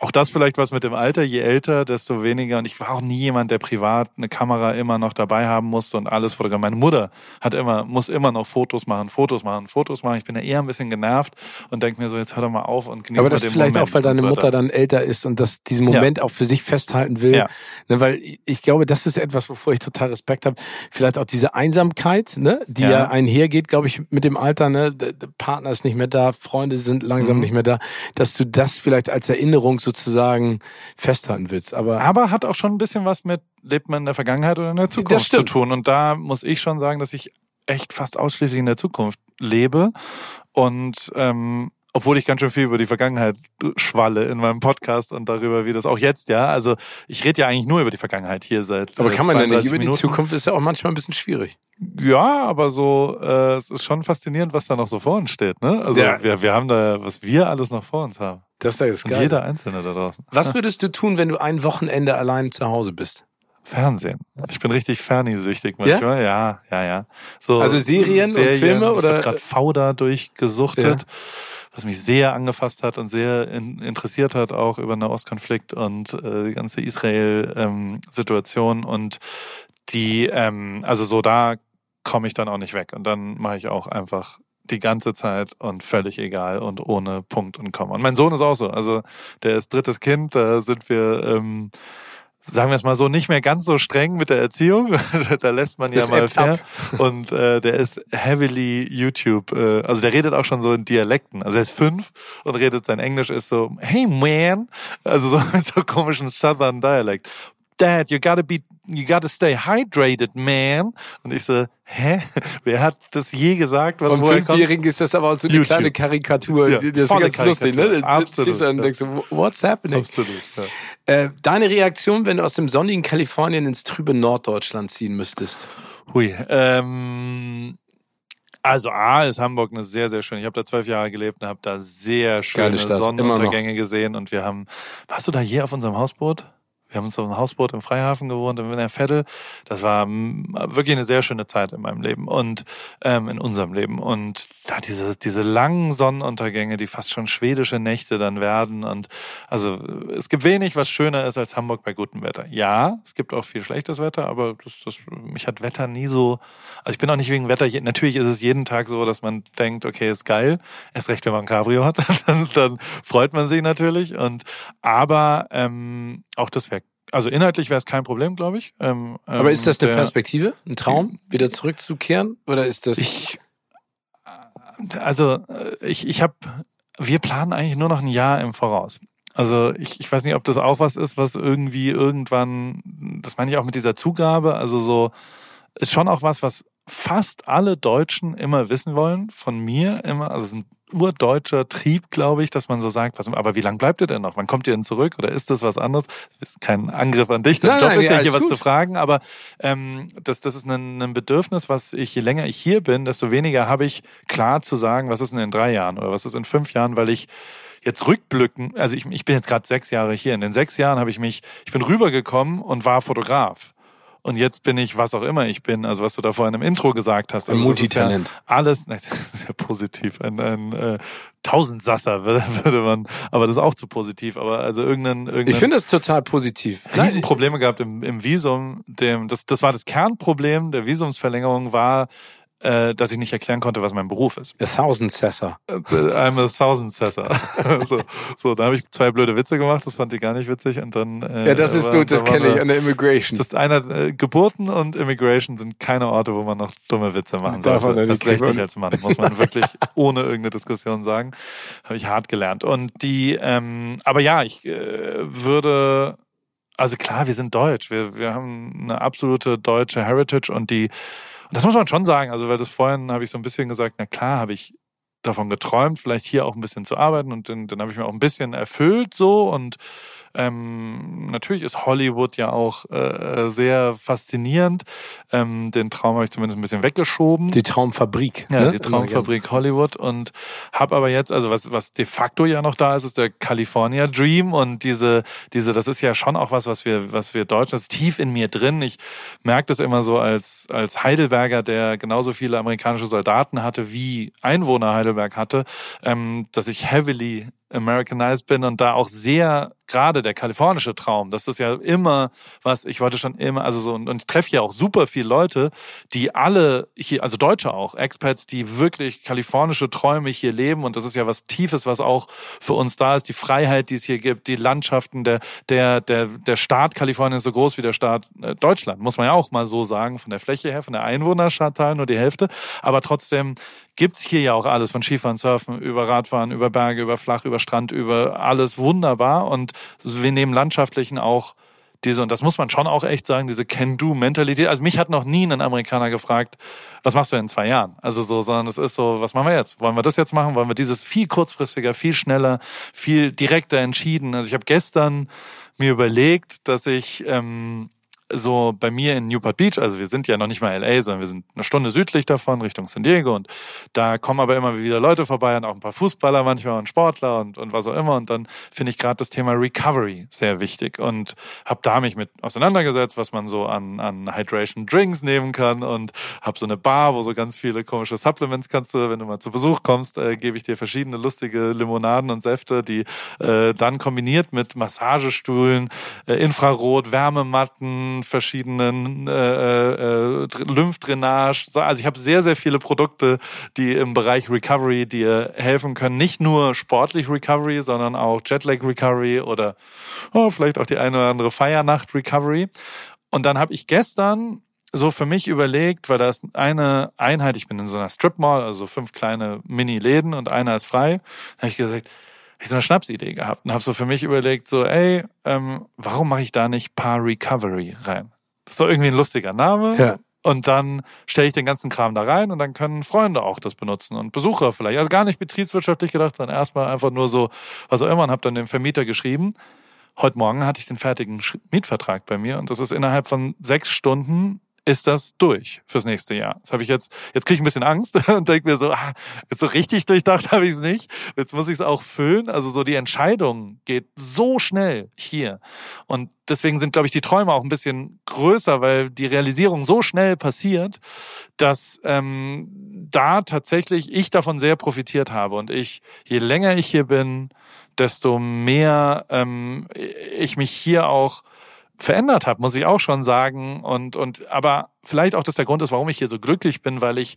auch das vielleicht was mit dem Alter. Je älter, desto weniger. Und ich war auch nie jemand, der privat eine Kamera immer noch dabei haben musste und alles fotografieren. Meine Mutter hat immer, muss immer noch Fotos machen, Fotos machen, Fotos machen. Ich bin ja eher ein bisschen genervt und denke mir so, jetzt hör doch mal auf und genieß aber mal das den ist vielleicht Moment auch, weil deine so Mutter dann älter ist und das diesen Moment auch für sich festhalten will. Ja. Ne, weil ich glaube, das ist etwas, wovor ich total Respekt habe. Vielleicht auch diese Einsamkeit, ne, die ja, Ja. einhergeht, glaube ich, mit dem Alter. Ne, der, Partner ist nicht mehr da, Freunde sind langsam Mhm. nicht mehr da, dass du das vielleicht als Erinnerung sozusagen festhalten willst. Aber Aber hat auch schon ein bisschen was mit, lebt man in der Vergangenheit oder in der Zukunft zu tun. Und da muss ich schon sagen, dass ich echt fast ausschließlich in der Zukunft lebe. Und ähm, obwohl ich ganz schön viel über die Vergangenheit schwalle in meinem Podcast und darüber, wie das auch jetzt, ja. Also ich rede ja eigentlich nur über die Vergangenheit hier seit. aber äh, kann man denn nicht 32 über die Minuten. Zukunft ist ja auch manchmal ein bisschen schwierig. Ja, aber so, äh, es ist schon faszinierend, was da noch so vor uns steht, ne? Also Ja. wir, wir haben da, was wir alles noch vor uns haben. Das ist ja geil. jeder Einzelne da draußen. Was würdest du tun, wenn du ein Wochenende allein zu Hause bist? Fernsehen. Ich bin richtig Fernsehsüchtig manchmal. Ja, ja, ja. So Also Serien und Filme Ich oder- habe gerade Fauda durchgesuchtet, was mich sehr angefasst hat und sehr in, interessiert hat, auch über den Ostkonflikt und äh, die ganze Israel-Situation und die, ähm, also so da komme ich dann auch nicht weg und dann mache ich auch einfach die ganze Zeit und völlig egal und ohne Punkt und Komma. Und mein Sohn ist auch so. Also der ist drittes Kind, da sind wir ähm, sagen wir es mal so, nicht mehr ganz so streng mit der Erziehung. *laughs* da lässt man ja Das mal ebbt fair. ab. Und äh, der ist heavily YouTube, äh, also der redet auch schon so in Dialekten. Also er ist fünf und redet, sein Englisch ist so, hey man, also so *laughs* mit so komischen Southern Dialekt. Dad, you gotta be, you gotta stay hydrated, man. Und ich so, hä? *laughs* Wer hat das je gesagt? Was Vom? Fünfjährigen ist das aber auch so eine YouTube. kleine Karikatur. Ja, das ist ganz lustig, ne? Karikatur. Da und Absolut, denkst so, what's happening? Absolut, ja. Äh, deine Reaktion, wenn du aus dem sonnigen Kalifornien ins trübe Norddeutschland ziehen müsstest? Hui. Ähm, also A ist Hamburg eine sehr, sehr schöne. Ich habe da zwölf Jahre gelebt und habe da sehr schöne. Sonnenuntergänge gesehen. Und wir haben, warst du da je auf unserem Hausboot? Wir haben auf einem Hausboot im Freihafen gewohnt, in der Veddel. Das war mm, wirklich eine sehr schöne Zeit in meinem Leben und ähm, in unserem Leben. Und da diese, diese langen Sonnenuntergänge, die fast schon schwedische Nächte dann werden. Und also es gibt wenig, was schöner ist als Hamburg bei gutem Wetter. Ja, es gibt auch viel schlechtes Wetter, aber das, das, mich hat Wetter nie so. Also ich bin auch nicht wegen Wetter. Natürlich ist es jeden Tag so, dass man denkt, okay, ist geil. Erst recht, wenn man ein Cabrio hat, *laughs* dann, dann freut man sich natürlich. Und aber ähm, auch das wäre also inhaltlich wäre es kein Problem, glaube ich. Ähm, Aber ist das eine der- Perspektive, ein Traum, wieder zurückzukehren? Oder ist das... Ich, also äh, ich, ich habe, wir planen eigentlich nur noch ein Jahr im Voraus. Also ich, ich weiß nicht, ob das auch was ist, was irgendwie irgendwann, das meine ich auch mit dieser Zugabe, also so, ist schon auch was, was fast alle Deutschen immer wissen wollen, von mir immer, also es ist ein urdeutscher Trieb, glaube ich, dass man so sagt, was, aber wie lange bleibt ihr denn noch? Wann kommt ihr denn zurück? Oder ist das was anderes? Das ist kein Angriff an dich, dein Nein, Job nein, ist ja, ja, hier was gut. zu fragen, aber ähm, das, das ist ein, ein Bedürfnis, was ich, je länger ich hier bin, desto weniger habe ich klar zu sagen, was ist denn in drei Jahren oder was ist in fünf Jahren, weil ich jetzt rückblicken, also ich, ich bin jetzt gerade sechs Jahre hier. In den sechs Jahren habe ich mich, ich bin rübergekommen und war Fotograf. Und jetzt bin ich, was auch immer ich bin, also was du da vorhin im Intro gesagt hast. Ein Also ist Multitalent. *laughs* Ja alles, nein, sehr positiv, ein, ein äh, Tausendsasser würde würde man, aber das ist auch zu positiv, aber also irgendein, irgendein Ich finde das total positiv. Riesenprobleme gehabt im, im Visum. Dem, das, das war das Kernproblem der Visumsverlängerung war, dass ich nicht erklären konnte, was mein Beruf ist. A thousand Sessa. Äh, I'm a thousand sesser. *laughs* so, so, da habe ich zwei blöde Witze gemacht, das fand die gar nicht witzig. Und dann, äh, Ja, das ist du, das da kenne ich an der Immigration. Das ist einer, äh, Geburten und Immigration sind keine Orte, wo man noch dumme Witze machen Darf sollte. da Das recht kriegen. nicht als Mann, muss man wirklich *laughs* ohne irgendeine Diskussion sagen. Habe ich hart gelernt. Und die, ähm, aber ja, ich äh, würde, also klar, wir sind deutsch. Wir, wir haben eine absolute deutsche Heritage und die, das muss man schon sagen, also weil das vorhin habe ich so ein bisschen gesagt, na klar, habe ich davon geträumt, vielleicht hier auch ein bisschen zu arbeiten und dann, dann habe ich mir auch ein bisschen erfüllt so und ähm, natürlich ist Hollywood ja auch äh, sehr faszinierend. Ähm, den Traum habe ich zumindest ein bisschen weggeschoben. Die Traumfabrik. Ja, ne? die Traumfabrik Hollywood und habe aber jetzt, also was, was de facto ja noch da ist, ist der California Dream und diese, diese, das ist ja schon auch was, was wir, was wir Deutschen, das ist tief in mir drin. Ich merke das immer so als, als Heidelberger, der genauso viele amerikanische Soldaten hatte, wie Einwohner Heidelberg hatte, ähm, dass ich heavily Americanized bin und da auch sehr gerade der kalifornische Traum, das ist ja immer was, ich wollte schon immer, also so, und, und ich treffe ja auch super viele Leute, die alle hier, also Deutsche auch, Expats, die wirklich kalifornische Träume hier leben und das ist ja was Tiefes, was auch für uns da ist, die Freiheit, die es hier gibt, die Landschaften, der, der, der, der Staat Kalifornien ist so groß wie der Staat äh, Deutschland, muss man ja auch mal so sagen, von der Fläche her, von der Einwohnerzahl nur die Hälfte, aber trotzdem gibt's hier ja auch alles, von Skifahren, Surfen, über Radfahren, über Berge, über Flach, über Strand, über alles wunderbar und wir nehmen landschaftlichen auch diese, und das muss man schon auch echt sagen, diese Can-Do-Mentalität. Also mich hat noch nie ein Amerikaner gefragt, was machst du in zwei Jahren? Also so, sondern es ist so, was machen wir jetzt? Wollen wir das jetzt machen? Wollen wir dieses viel kurzfristiger, viel schneller, viel direkter entschieden? Also ich habe gestern mir überlegt, dass ich ähm, so bei mir in Newport Beach, also wir sind ja noch nicht mal LA, sondern wir sind eine Stunde südlich davon, Richtung San Diego und da kommen aber immer wieder Leute vorbei und auch ein paar Fußballer manchmal und Sportler und, und was auch immer und dann finde ich gerade das Thema Recovery sehr wichtig und habe da mich mit auseinandergesetzt, was man so an, an Hydration Drinks nehmen kann und habe so eine Bar, wo so ganz viele komische Supplements kannst du, wenn du mal zu Besuch kommst, äh, gebe ich dir verschiedene lustige Limonaden und Säfte, die äh, dann kombiniert mit Massagestühlen, äh, Infrarot, Wärmematten, verschiedenen äh, äh, Dr- Lymphdrainage. So, Also ich habe sehr, sehr viele Produkte, die im Bereich Recovery dir helfen können. Nicht nur sportlich Recovery, sondern auch Jetlag Recovery oder oh, vielleicht auch die eine oder andere Feiernacht Recovery. Und dann habe ich gestern so für mich überlegt, weil da ist eine Einheit, ich bin in so einer Strip Mall, also fünf kleine Mini-Läden und einer ist frei, habe ich gesagt, ich so eine Schnapsidee gehabt und habe so für mich überlegt, so, ey, ähm, warum mache ich da nicht Paar Recovery rein? Das ist doch irgendwie ein lustiger Name. Ja. Und dann stelle ich den ganzen Kram da rein und dann können Freunde auch das benutzen und Besucher vielleicht. Also gar nicht betriebswirtschaftlich gedacht, sondern erstmal einfach nur so, was auch immer und habe dann dem Vermieter geschrieben. Heute Morgen hatte ich den fertigen Mietvertrag bei mir und das ist innerhalb von sechs Stunden ist das durch fürs nächste Jahr. Das habe ich jetzt, jetzt kriege ich ein bisschen Angst *laughs* und denke mir so, ah, jetzt so richtig durchdacht *laughs* habe ich es nicht. Jetzt muss ich es auch füllen. Also so die Entscheidung geht so schnell hier. Und deswegen sind, glaube ich, die Träume auch ein bisschen größer, weil die Realisierung so schnell passiert, dass ähm, da tatsächlich ich davon sehr profitiert habe. Und ich, je länger ich hier bin, desto mehr ähm, ich mich hier auch verändert habe, muss ich auch schon sagen. Und, und aber vielleicht auch das der Grund ist, warum ich hier so glücklich bin, weil ich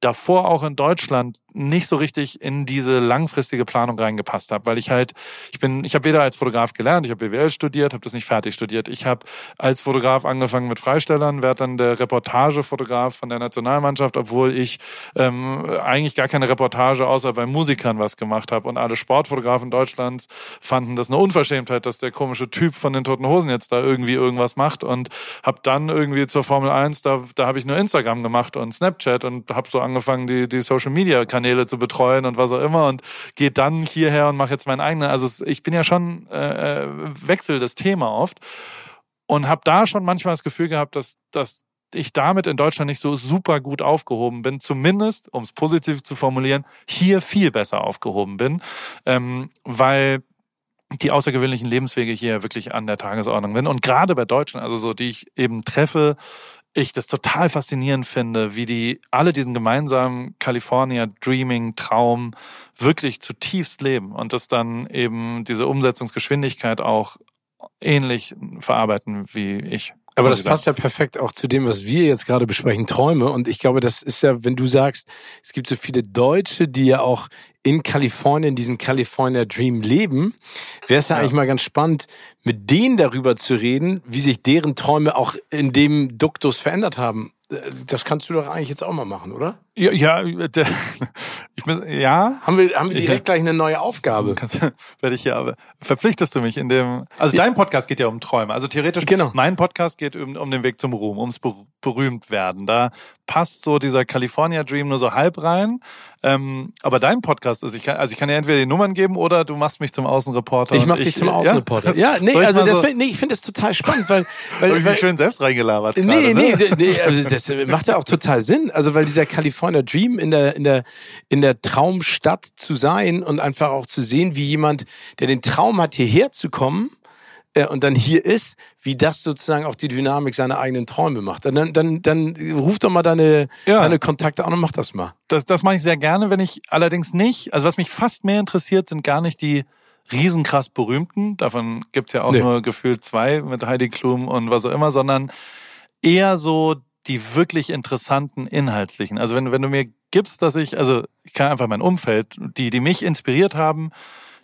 davor auch in Deutschland nicht so richtig in diese langfristige Planung reingepasst habe, weil ich halt, ich bin, ich habe weder als Fotograf gelernt, ich habe BWL studiert, habe das nicht fertig studiert. Ich habe als Fotograf angefangen mit Freistellern, werde dann der Reportagefotograf von der Nationalmannschaft, obwohl ich ähm, eigentlich gar keine Reportage außer bei Musikern was gemacht habe und alle Sportfotografen Deutschlands fanden das eine Unverschämtheit, dass der komische Typ von den Toten Hosen jetzt da irgendwie irgendwas macht und habe dann irgendwie zur Formel 1, da, da habe ich nur Instagram gemacht und Snapchat und habe so angefangen, die, die Social Media Kanäle zu betreuen und was auch immer und gehe dann hierher und mache jetzt meinen eigenen. Also ich bin ja schon äh, äh, wechsel das Thema oft und habe da schon manchmal das Gefühl gehabt, dass, dass ich damit in Deutschland nicht so super gut aufgehoben bin, zumindest, um es positiv zu formulieren, hier viel besser aufgehoben bin, ähm, weil die außergewöhnlichen Lebenswege hier wirklich an der Tagesordnung sind. Und gerade bei Deutschen, also so, die ich eben treffe, ich das total faszinierend finde, wie die alle diesen gemeinsamen California Dreaming Traum wirklich zutiefst leben und das dann eben diese Umsetzungsgeschwindigkeit auch ähnlich verarbeiten wie ich. Aber das passt ja perfekt auch zu dem, was wir jetzt gerade besprechen, Träume. Und ich glaube, das ist ja, wenn du sagst, es gibt so viele Deutsche, die ja auch in Kalifornien diesen California Dream leben, wäre es ja, ja, eigentlich mal ganz spannend, mit denen darüber zu reden, wie sich deren Träume auch in dem Duktus verändert haben. Das kannst du doch eigentlich jetzt auch mal machen, oder? Ja, ja, ich bin, ja. Haben wir, haben wir direkt ja. gleich eine neue Aufgabe? Werde ich ja, verpflichtest du mich in dem, also ja. dein Podcast geht ja um Träume. Also theoretisch, genau. mein Podcast geht um, um den Weg zum Ruhm, ums berühmt werden. Da passt so dieser California Dream nur so halb rein. Ähm, aber dein Podcast ist, ich kann, also ich kann dir entweder die Nummern geben oder du machst mich zum Außenreporter. Ich mach dich zum Außenreporter. Ja, ja nee, also das, so nee, ich finde das total spannend, weil, *laughs* weil, weil, weil schön selbst reingelabert. Nee, gerade, nee, ne? nee, also das macht ja auch total Sinn. Also weil dieser California Dream in der in der in der Traumstadt zu sein und einfach auch zu sehen, wie jemand, der den Traum hat, hierher zu kommen äh, und dann hier ist, wie das sozusagen auch die Dynamik seiner eigenen Träume macht. Dann, dann, dann ruf doch mal deine, ja. deine Kontakte an und mach das mal. Das, das mache ich sehr gerne, wenn ich allerdings nicht, also was mich fast mehr interessiert, sind gar nicht die riesenkrass berühmten, davon gibt's ja auch nee. nur gefühlt zwei mit Heidi Klum und was auch immer, sondern eher so die wirklich interessanten inhaltlichen. Also wenn, wenn du mir gibst, dass ich, also ich kann einfach mein Umfeld, die, die mich inspiriert haben,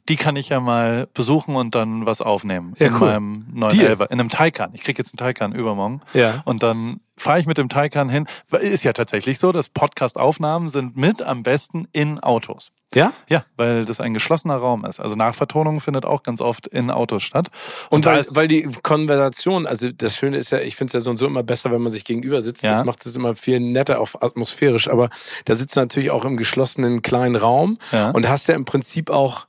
die kann ich ja mal besuchen und dann was aufnehmen ja, in cool. meinem neuen Elver, in einem Taycan. Ich krieg jetzt einen Taycan übermorgen. Ja. Und dann fahre ich mit dem Taycan hin. Ist ja tatsächlich so, dass Podcast-Aufnahmen sind mit am besten in Autos. Ja? Ja, weil das ein geschlossener Raum ist. Also Nachvertonung findet auch ganz oft in Autos statt. Und, und weil, weil die Konversation, also das Schöne ist ja, ich finde es ja so und so immer besser, wenn man sich gegenüber sitzt. Ja. Das macht es immer viel netter, auch atmosphärisch. Aber da sitzt du natürlich auch im geschlossenen kleinen Raum ja. und hast ja im Prinzip auch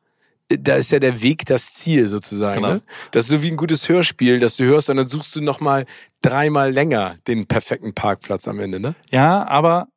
da ist ja der Weg das Ziel sozusagen. Genau. Ne? Das ist so wie ein gutes Hörspiel, das du hörst und dann suchst du nochmal dreimal länger den perfekten Parkplatz am Ende, ne? Ja, aber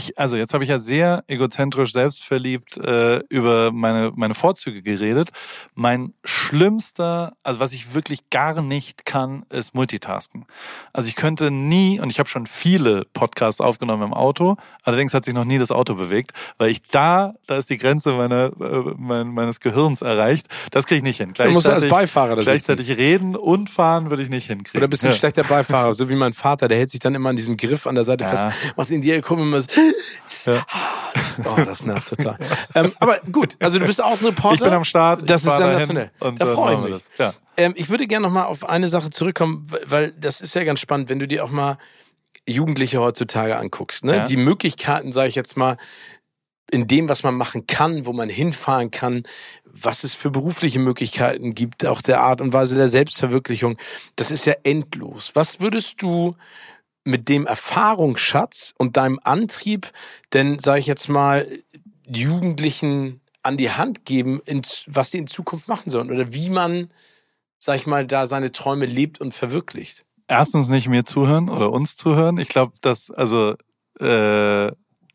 ich, also jetzt habe ich ja sehr egozentrisch selbstverliebt äh, über meine, meine Vorzüge geredet. Mein schlimmster, also was ich wirklich gar nicht kann, ist Multitasken. Also ich könnte nie, und ich habe schon viele Podcasts aufgenommen im Auto, allerdings hat sich noch nie das Auto bewegt, weil ich da, da ist die Grenze meiner, äh, mein, meines Gehirns erreicht. Das kriege ich nicht hin. Du musst als Beifahrer da Gleichzeitig sitzen. reden und fahren würde ich nicht hinkriegen. Oder bist du ein ja. schlechter Beifahrer, so wie mein Vater, der hält sich dann immer an diesem Griff an der Seite ja. fest, macht in die Kurve immer so, *laughs* ja. Oh, das nervt total. ähm, aber gut, also du bist Außenreporter. Ich bin am Start. Das ist sensationell. Da freue ich mich. Ja. Ähm, ich würde gerne noch mal auf eine Sache zurückkommen, weil das ist ja ganz spannend, wenn du dir auch mal Jugendliche heutzutage anguckst. Ne? Ja. Die Möglichkeiten, sage ich jetzt mal, in dem, was man machen kann, wo man hinfahren kann, was es für berufliche Möglichkeiten gibt, auch der Art und Weise der Selbstverwirklichung, das ist ja endlos. Was würdest du mit dem Erfahrungsschatz und deinem Antrieb denn, sage ich jetzt mal, Jugendlichen an die Hand geben, was sie in Zukunft machen sollen oder wie man, sag ich mal, da seine Träume lebt und verwirklicht? Erstens nicht mir zuhören oder uns zuhören. Ich glaube, dass, also, äh,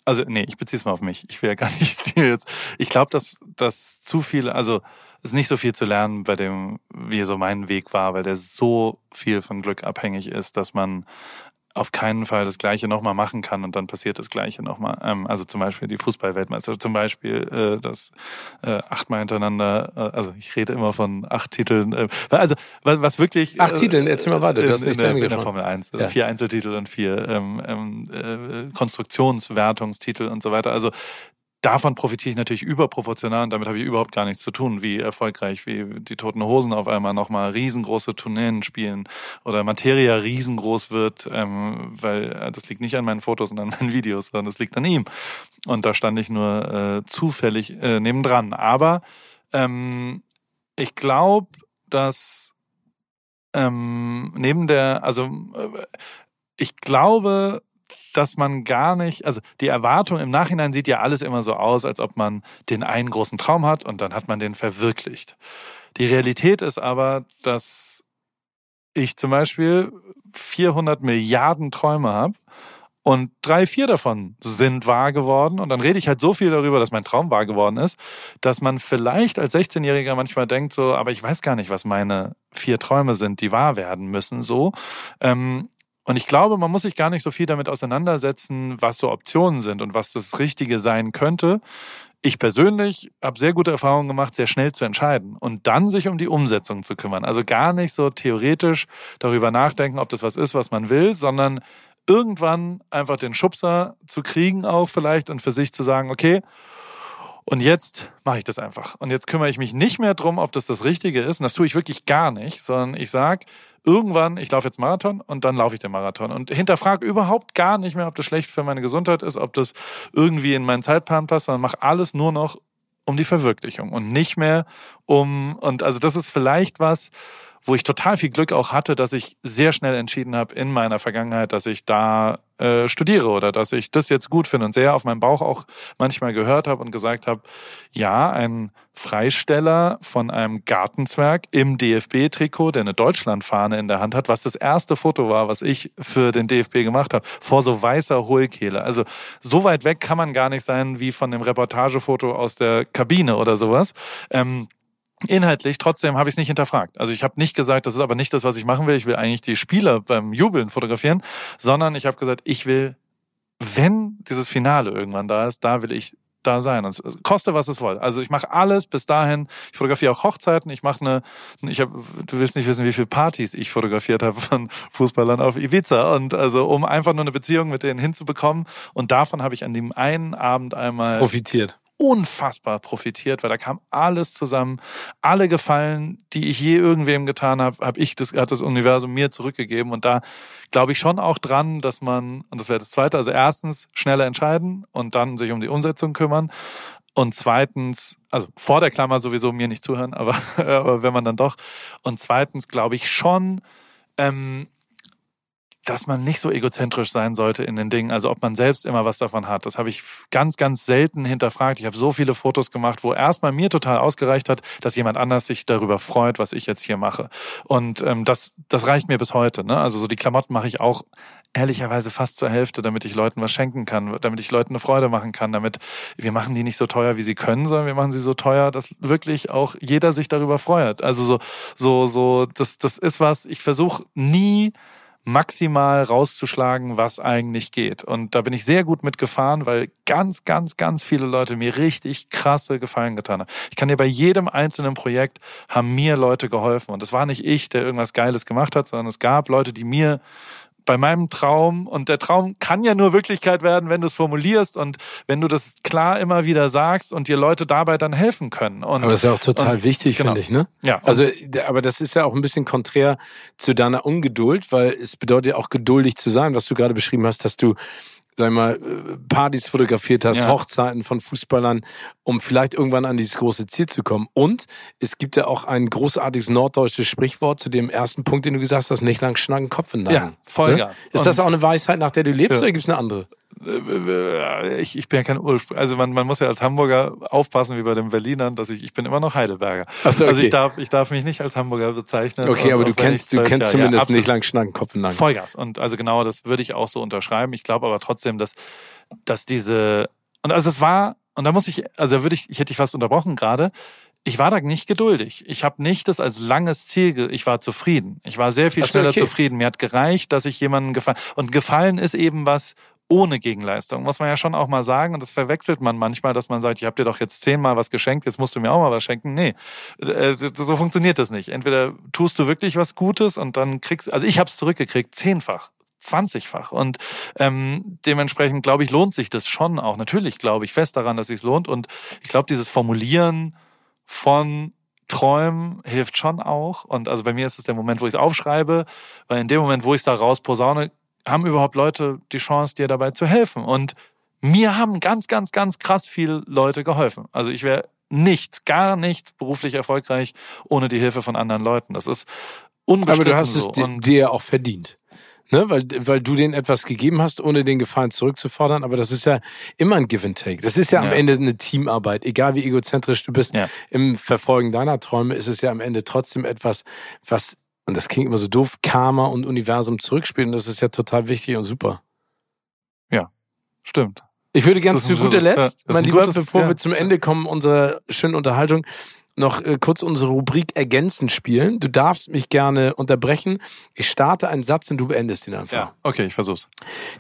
also nee, ich beziehe es mal auf mich. Ich will ja gar nicht *laughs* dir jetzt. Ich glaube, dass, dass zu viele, also es ist nicht so viel zu lernen bei dem, wie so mein Weg war, weil der so viel von Glück abhängig ist, dass man auf keinen Fall das Gleiche nochmal machen kann und dann passiert das Gleiche nochmal. Ähm, also zum Beispiel die Fußballweltmeister, zum Beispiel äh, das äh, achtmal hintereinander, äh, also ich rede immer von acht Titeln. Äh, also was, was wirklich... Acht äh, Titeln, erzähl mal weiter, du hast nicht in, der, in der Formel 1. Ja. Vier Einzeltitel und vier ähm, ähm, äh, Konstruktionswertungstitel und so weiter. Also davon profitiere ich natürlich überproportional und damit habe ich überhaupt gar nichts zu tun, wie erfolgreich, wie die Toten Hosen auf einmal nochmal riesengroße Tourneen spielen oder Materia riesengroß wird, ähm, weil äh, das liegt nicht an meinen Fotos und an *laughs* meinen Videos, sondern das liegt an ihm. Und da stand ich nur äh, zufällig äh, nebendran. Aber ähm, ich glaube, dass ähm, neben der, also äh, ich glaube, dass man gar nicht, also die Erwartung im Nachhinein sieht ja alles immer so aus, als ob man den einen großen Traum hat und dann hat man den verwirklicht. Die Realität ist aber, dass ich zum Beispiel 400 Milliarden Träume habe und drei, vier davon sind wahr geworden. Und dann rede ich halt so viel darüber, dass mein Traum wahr geworden ist, dass man vielleicht als 16-Jähriger manchmal denkt so, aber ich weiß gar nicht, was meine vier Träume sind, die wahr werden müssen, so. Ähm, und ich glaube, man muss sich gar nicht so viel damit auseinandersetzen, was so Optionen sind und was das Richtige sein könnte. Ich persönlich habe sehr gute Erfahrungen gemacht, sehr schnell zu entscheiden und dann sich um die Umsetzung zu kümmern. Also gar nicht so theoretisch darüber nachdenken, ob das was ist, was man will, sondern irgendwann einfach den Schubser zu kriegen auch vielleicht und für sich zu sagen, okay, und jetzt mache ich das einfach. Und jetzt kümmere ich mich nicht mehr drum, ob das das Richtige ist. Und das tue ich wirklich gar nicht, sondern ich sag irgendwann, ich laufe jetzt Marathon und dann laufe ich den Marathon. Und hinterfrage überhaupt gar nicht mehr, ob das schlecht für meine Gesundheit ist, ob das irgendwie in meinen Zeitplan passt, sondern mache alles nur noch um die Verwirklichung und nicht mehr um, und also das ist vielleicht was, wo ich total viel Glück auch hatte, dass ich sehr schnell entschieden habe in meiner Vergangenheit, dass ich da äh, studiere oder dass ich das jetzt gut finde und sehr auf meinen Bauch auch manchmal gehört habe und gesagt habe, ja, ein Freisteller von einem Gartenzwerg im DFB-Trikot, der eine Deutschlandfahne in der Hand hat, was das erste Foto war, was ich für den DFB gemacht habe, vor so weißer Hohlkehle. Also so weit weg kann man gar nicht sein wie von dem Reportagefoto aus der Kabine oder sowas. Ähm, Inhaltlich, trotzdem habe ich es nicht hinterfragt. Also ich habe nicht gesagt, das ist aber nicht das, was ich machen will. Ich will eigentlich die Spieler beim Jubeln fotografieren, sondern ich habe gesagt, ich will, wenn dieses Finale irgendwann da ist, da will ich da sein. Und koste, was es soll. Also ich mache alles bis dahin. Ich fotografiere auch Hochzeiten. Ich mache eine, ich habe, du willst nicht wissen, wie viele Partys ich fotografiert habe von Fußballern auf Ibiza. Und also um einfach nur eine Beziehung mit denen hinzubekommen. Und davon habe ich an dem einen Abend einmal profitiert unfassbar profitiert, weil da kam alles zusammen. Alle Gefallen, die ich je irgendwem getan habe, habe ich das, hat das Universum mir zurückgegeben. Und da glaube ich schon auch dran, dass man, und das wäre das Zweite, also erstens schneller entscheiden und dann sich um die Umsetzung kümmern. Und zweitens, also vor der Klammer sowieso mir nicht zuhören, aber, *laughs* aber wenn man dann doch. Und zweitens glaube ich schon, ähm, dass man nicht so egozentrisch sein sollte in den Dingen, also ob man selbst immer was davon hat. Das habe ich ganz, ganz selten hinterfragt. Ich habe so viele Fotos gemacht, wo erstmal mir total ausgereicht hat, dass jemand anders sich darüber freut, was ich jetzt hier mache. Und ähm, das, das reicht mir bis heute. Ne? Also so die Klamotten mache ich auch ehrlicherweise fast zur Hälfte, damit ich Leuten was schenken kann, damit ich Leuten eine Freude machen kann, damit wir machen die nicht so teuer, wie sie können, sondern wir machen sie so teuer, dass wirklich auch jeder sich darüber freut. Also so, so, so, das, das ist was, ich versuche nie maximal rauszuschlagen, was eigentlich geht. Und da bin ich sehr gut mitgefahren, weil ganz, ganz, ganz viele Leute mir richtig krasse Gefallen getan haben. Ich kann dir bei jedem einzelnen Projekt haben mir Leute geholfen. Und es war nicht ich, der irgendwas Geiles gemacht hat, sondern es gab Leute, die mir bei meinem Traum und der Traum kann ja nur Wirklichkeit werden, wenn du es formulierst und wenn du das klar immer wieder sagst und dir Leute dabei dann helfen können. Und, aber das ist ja auch total und, wichtig, genau. finde ich, ne? Ja. Also, aber das ist ja auch ein bisschen konträr zu deiner Ungeduld, weil es bedeutet ja auch geduldig zu sein, was du gerade beschrieben hast, dass du sag mal, äh, Partys fotografiert hast, ja. Hochzeiten von Fußballern, um vielleicht irgendwann an dieses große Ziel zu kommen. Und es gibt ja auch ein großartiges norddeutsches Sprichwort zu dem ersten Punkt, den du gesagt hast, nicht lang schnacken, Kopf in Ja, Vollgas. Ne? Ist das auch eine Weisheit, nach der du lebst, ja. oder gibt es eine andere? Ich, ich bin ja kein Ursprung, also man, man muss ja als Hamburger aufpassen wie bei den Berlinern, dass ich, ich bin immer noch Heidelberger. Ach so, okay. Also ich darf, ich darf mich nicht als Hamburger bezeichnen. Okay, aber du kennst, du kennst zumindest ja, nicht lang schnacken, Kopf in lang. Vollgas. Und also genau, das würde ich auch so unterschreiben. Ich glaube aber trotzdem, dass, dass diese, und also es war, und da muss ich, also würde ich, ich hätte dich fast unterbrochen gerade, ich war da nicht geduldig. Ich habe nicht das als langes Ziel, ich war zufrieden. Ich war sehr viel schneller okay. zufrieden. Mir hat gereicht, dass ich jemanden gefallen. Und gefallen ist eben was, ohne Gegenleistung, muss man ja schon auch mal sagen. Und das verwechselt man manchmal, dass man sagt, ich habe dir doch jetzt zehnmal was geschenkt, jetzt musst du mir auch mal was schenken. Nee, äh, so funktioniert das nicht. Entweder tust du wirklich was Gutes und dann kriegst, also ich habe es zurückgekriegt, zehnfach. 20-fach. Und ähm, dementsprechend, glaube ich, lohnt sich das schon auch. Natürlich glaube ich fest daran, dass es lohnt. Und ich glaube, dieses Formulieren von Träumen hilft schon auch. Und also bei mir ist es der Moment, wo ich es aufschreibe, weil in dem Moment, wo ich es da raus posaune, haben überhaupt Leute die Chance, dir dabei zu helfen. Und mir haben ganz, ganz, ganz krass viele Leute geholfen. Also ich wäre nichts, gar nichts beruflich erfolgreich ohne die Hilfe von anderen Leuten. Das ist unbestritten Aber du hast so. es dir auch verdient. Ne, weil, weil du denen etwas gegeben hast, ohne den Gefallen zurückzufordern. Aber das ist ja immer ein Give and Take. Das ist ja, ja. am Ende eine Teamarbeit. Egal wie egozentrisch du bist ja. im Verfolgen deiner Träume, ist es ja am Ende trotzdem etwas, was und das klingt immer so doof, Karma und Universum zurückspielen. Das ist ja total wichtig und super. Stimmt. Ich würde ganz zu guter ja, Letzt, ist mein ein Lieber, gutes- bevor ja, wir zum. Ende kommen unserer schönen Unterhaltung, noch äh, kurz unsere Rubrik ergänzend spielen. Du darfst mich gerne unterbrechen. Ich starte einen Satz und du beendest ihn einfach. Ja, okay, ich versuch's.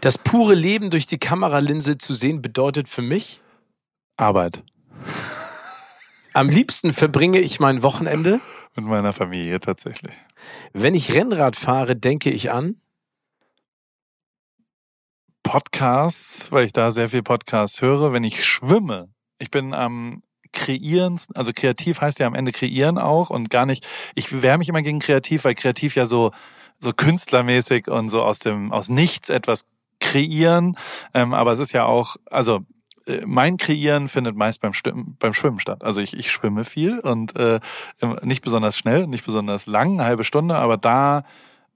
Das pure Leben durch die Kameralinse zu sehen bedeutet für mich, Arbeit am liebsten verbringe ich mein Wochenende. Mit meiner Familie tatsächlich. Wenn ich Rennrad fahre, denke ich an. Podcasts, weil ich da sehr viel Podcasts höre. Wenn ich schwimme, ich bin am Kreieren, also kreativ heißt ja am Ende kreieren auch und gar nicht, ich wehre mich immer gegen kreativ, weil kreativ ja so, so künstlermäßig und so aus dem, aus nichts etwas kreieren, ähm, aber es ist ja auch, also mein Kreieren findet meist beim, Stimmen, beim Schwimmen statt. Also ich, ich schwimme viel und äh, nicht besonders schnell, nicht besonders lang, eine halbe Stunde, aber da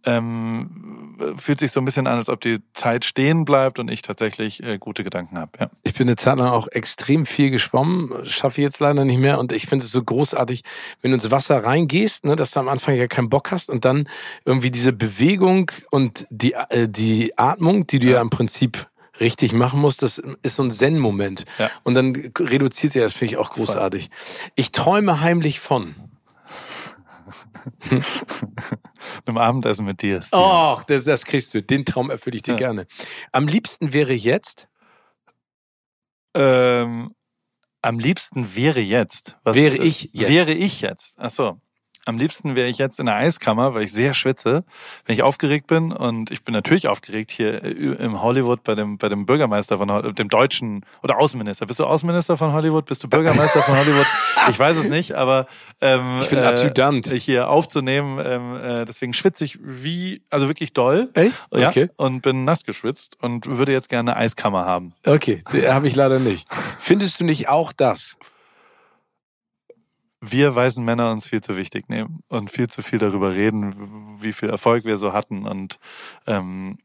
ähm, fühlt sich so ein bisschen an, als ob die Zeit stehen bleibt und ich tatsächlich äh, gute Gedanken habe. Ja. Ich bin eine Zeit lang auch extrem viel geschwommen, schaffe ich jetzt leider nicht mehr. Und ich finde es so großartig, wenn du ins Wasser reingehst, ne, dass du am Anfang ja keinen Bock hast und dann irgendwie diese Bewegung und die, äh, die Atmung, die du ja. Ja. im Prinzip richtig machen musst, das ist so ein Zen-Moment. Ja. Und dann reduziert sich das, finde ich auch großartig. Ich träume heimlich von. *laughs* Einem Abendessen mit dir. Steven. Och, das, das kriegst du. Den Traum erfülle ich dir Ja. gerne. Am liebsten wäre jetzt, Ähm, am liebsten wäre jetzt. Was, Wäre ich jetzt. Wäre ich jetzt. Ach so. Am liebsten wäre ich jetzt in der Eiskammer, weil ich sehr schwitze, wenn ich aufgeregt bin. Und ich bin natürlich aufgeregt hier äh, im Hollywood bei dem, bei dem Bürgermeister von Hol- dem deutschen oder Außenminister. Bist du Außenminister von Hollywood? Bist du Bürgermeister von Hollywood? Ich weiß es nicht, aber ähm, Ich bin Adjutant. hier aufzunehmen. Ähm, äh, deswegen schwitze ich wie, also wirklich doll. Echt? Ja, Okay. und bin nass geschwitzt und würde jetzt gerne eine Eiskammer haben. Okay, habe ich leider nicht. Findest du nicht auch das? Wir weißen Männer uns viel zu wichtig nehmen und viel zu viel darüber reden, wie viel Erfolg wir so hatten. Und ähm,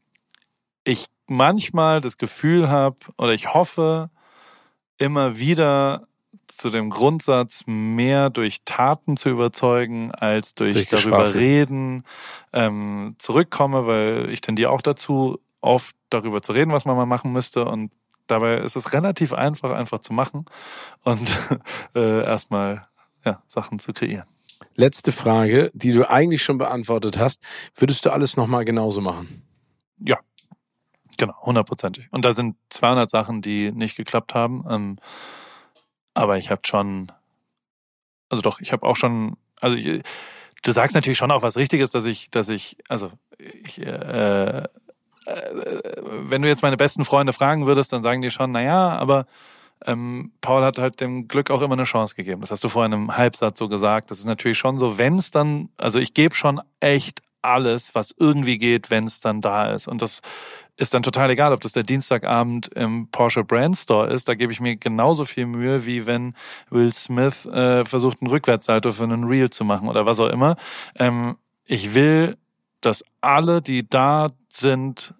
ich manchmal das Gefühl habe oder ich hoffe immer wieder zu dem Grundsatz, mehr durch Taten zu überzeugen, als durch, Durch darüber Geschwafel. reden, ähm, zurückkomme, weil ich tendiere auch dazu, oft darüber zu reden, was man mal machen müsste. Und dabei ist es relativ einfach, einfach zu machen und *laughs* äh, erstmal ja, Sachen zu kreieren. Letzte Frage, die du eigentlich schon beantwortet hast. Würdest du alles nochmal genauso machen? Ja, genau, hundertprozentig. Und da sind 200 Sachen, die nicht geklappt haben. Ähm, aber ich habe schon, also doch, ich habe auch schon, also ich, du sagst natürlich schon auch was Richtiges, dass ich, dass ich, also ich, äh, äh, wenn du jetzt meine besten Freunde fragen würdest, dann sagen die schon, na ja, aber ähm, Paul hat halt dem Glück auch immer eine Chance gegeben. Das hast du vorhin im Halbsatz so gesagt. Das ist natürlich schon so, wenn es dann, also ich gebe schon echt alles, was irgendwie geht, wenn es dann da ist. Und das ist dann total egal, ob das der Dienstagabend im Porsche Brand Store ist. Da gebe ich mir genauso viel Mühe, wie wenn Will Smith äh, versucht, einen Rückwärtssalto für einen Reel zu machen oder was auch immer. Ähm, ich will, dass alle, die da sind,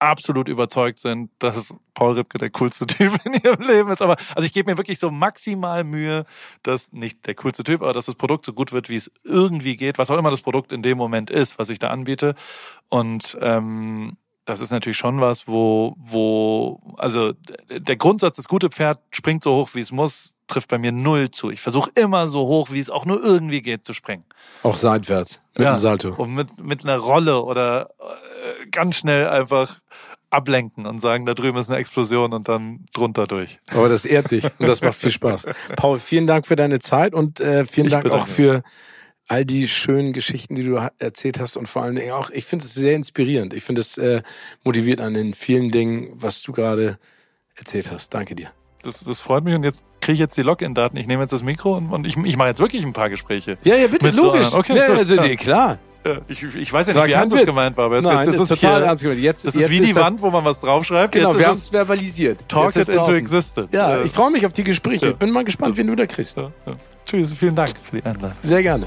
absolut überzeugt sind, dass es Paul Ripke der coolste *laughs* Typ in ihrem Leben ist. Aber also ich gebe mir wirklich so maximal Mühe, dass nicht der coolste Typ, aber dass das Produkt so gut wird, wie es irgendwie geht, was auch immer das Produkt in dem Moment ist, was ich da anbiete. Und ähm, das ist natürlich schon was, wo, wo, also der Grundsatz, das gute Pferd springt so hoch, wie es muss, trifft bei mir null zu. Ich versuche immer so hoch, wie es auch nur irgendwie geht, zu springen. Auch seitwärts mit Ja. dem Salto. Und mit, mit einer Rolle oder äh, ganz schnell einfach ablenken und sagen, da drüben ist eine Explosion und dann drunter durch. Aber das ehrt dich und das macht viel Spaß. Paul, vielen Dank für deine Zeit und äh, vielen Ich Dank bedanke auch für all die schönen Geschichten, die du erzählt hast und vor allen Dingen auch, ich finde es sehr inspirierend. Ich finde es äh, motiviert an den vielen Dingen, was du gerade erzählt hast. Danke dir. Das, das freut mich und jetzt kriege ich jetzt die Login-Daten. Ich nehme jetzt das Mikro und, und ich, ich mache jetzt wirklich ein paar Gespräche. Ja, ja, bitte, so logisch. anderen. Okay, ja, also, ja. nee, klar. Ja, *laughs* Ich, ich weiß ja nicht, wie kein ernst es Witz. gemeint war, aber jetzt, Nein, jetzt, jetzt das ist ist total hier, ernst gemeint. Jetzt, Das jetzt ist wie die das- Wand, wo man was draufschreibt. Genau, jetzt wir ist haben es es verbalisiert. Talk Jetzt it ist into existence. Ja, ich freue mich auf die Gespräche. Ja. Bin mal gespannt, wen du da kriegst. ja, ja. Tschüss, vielen Dank für die Einladung. Sehr gerne.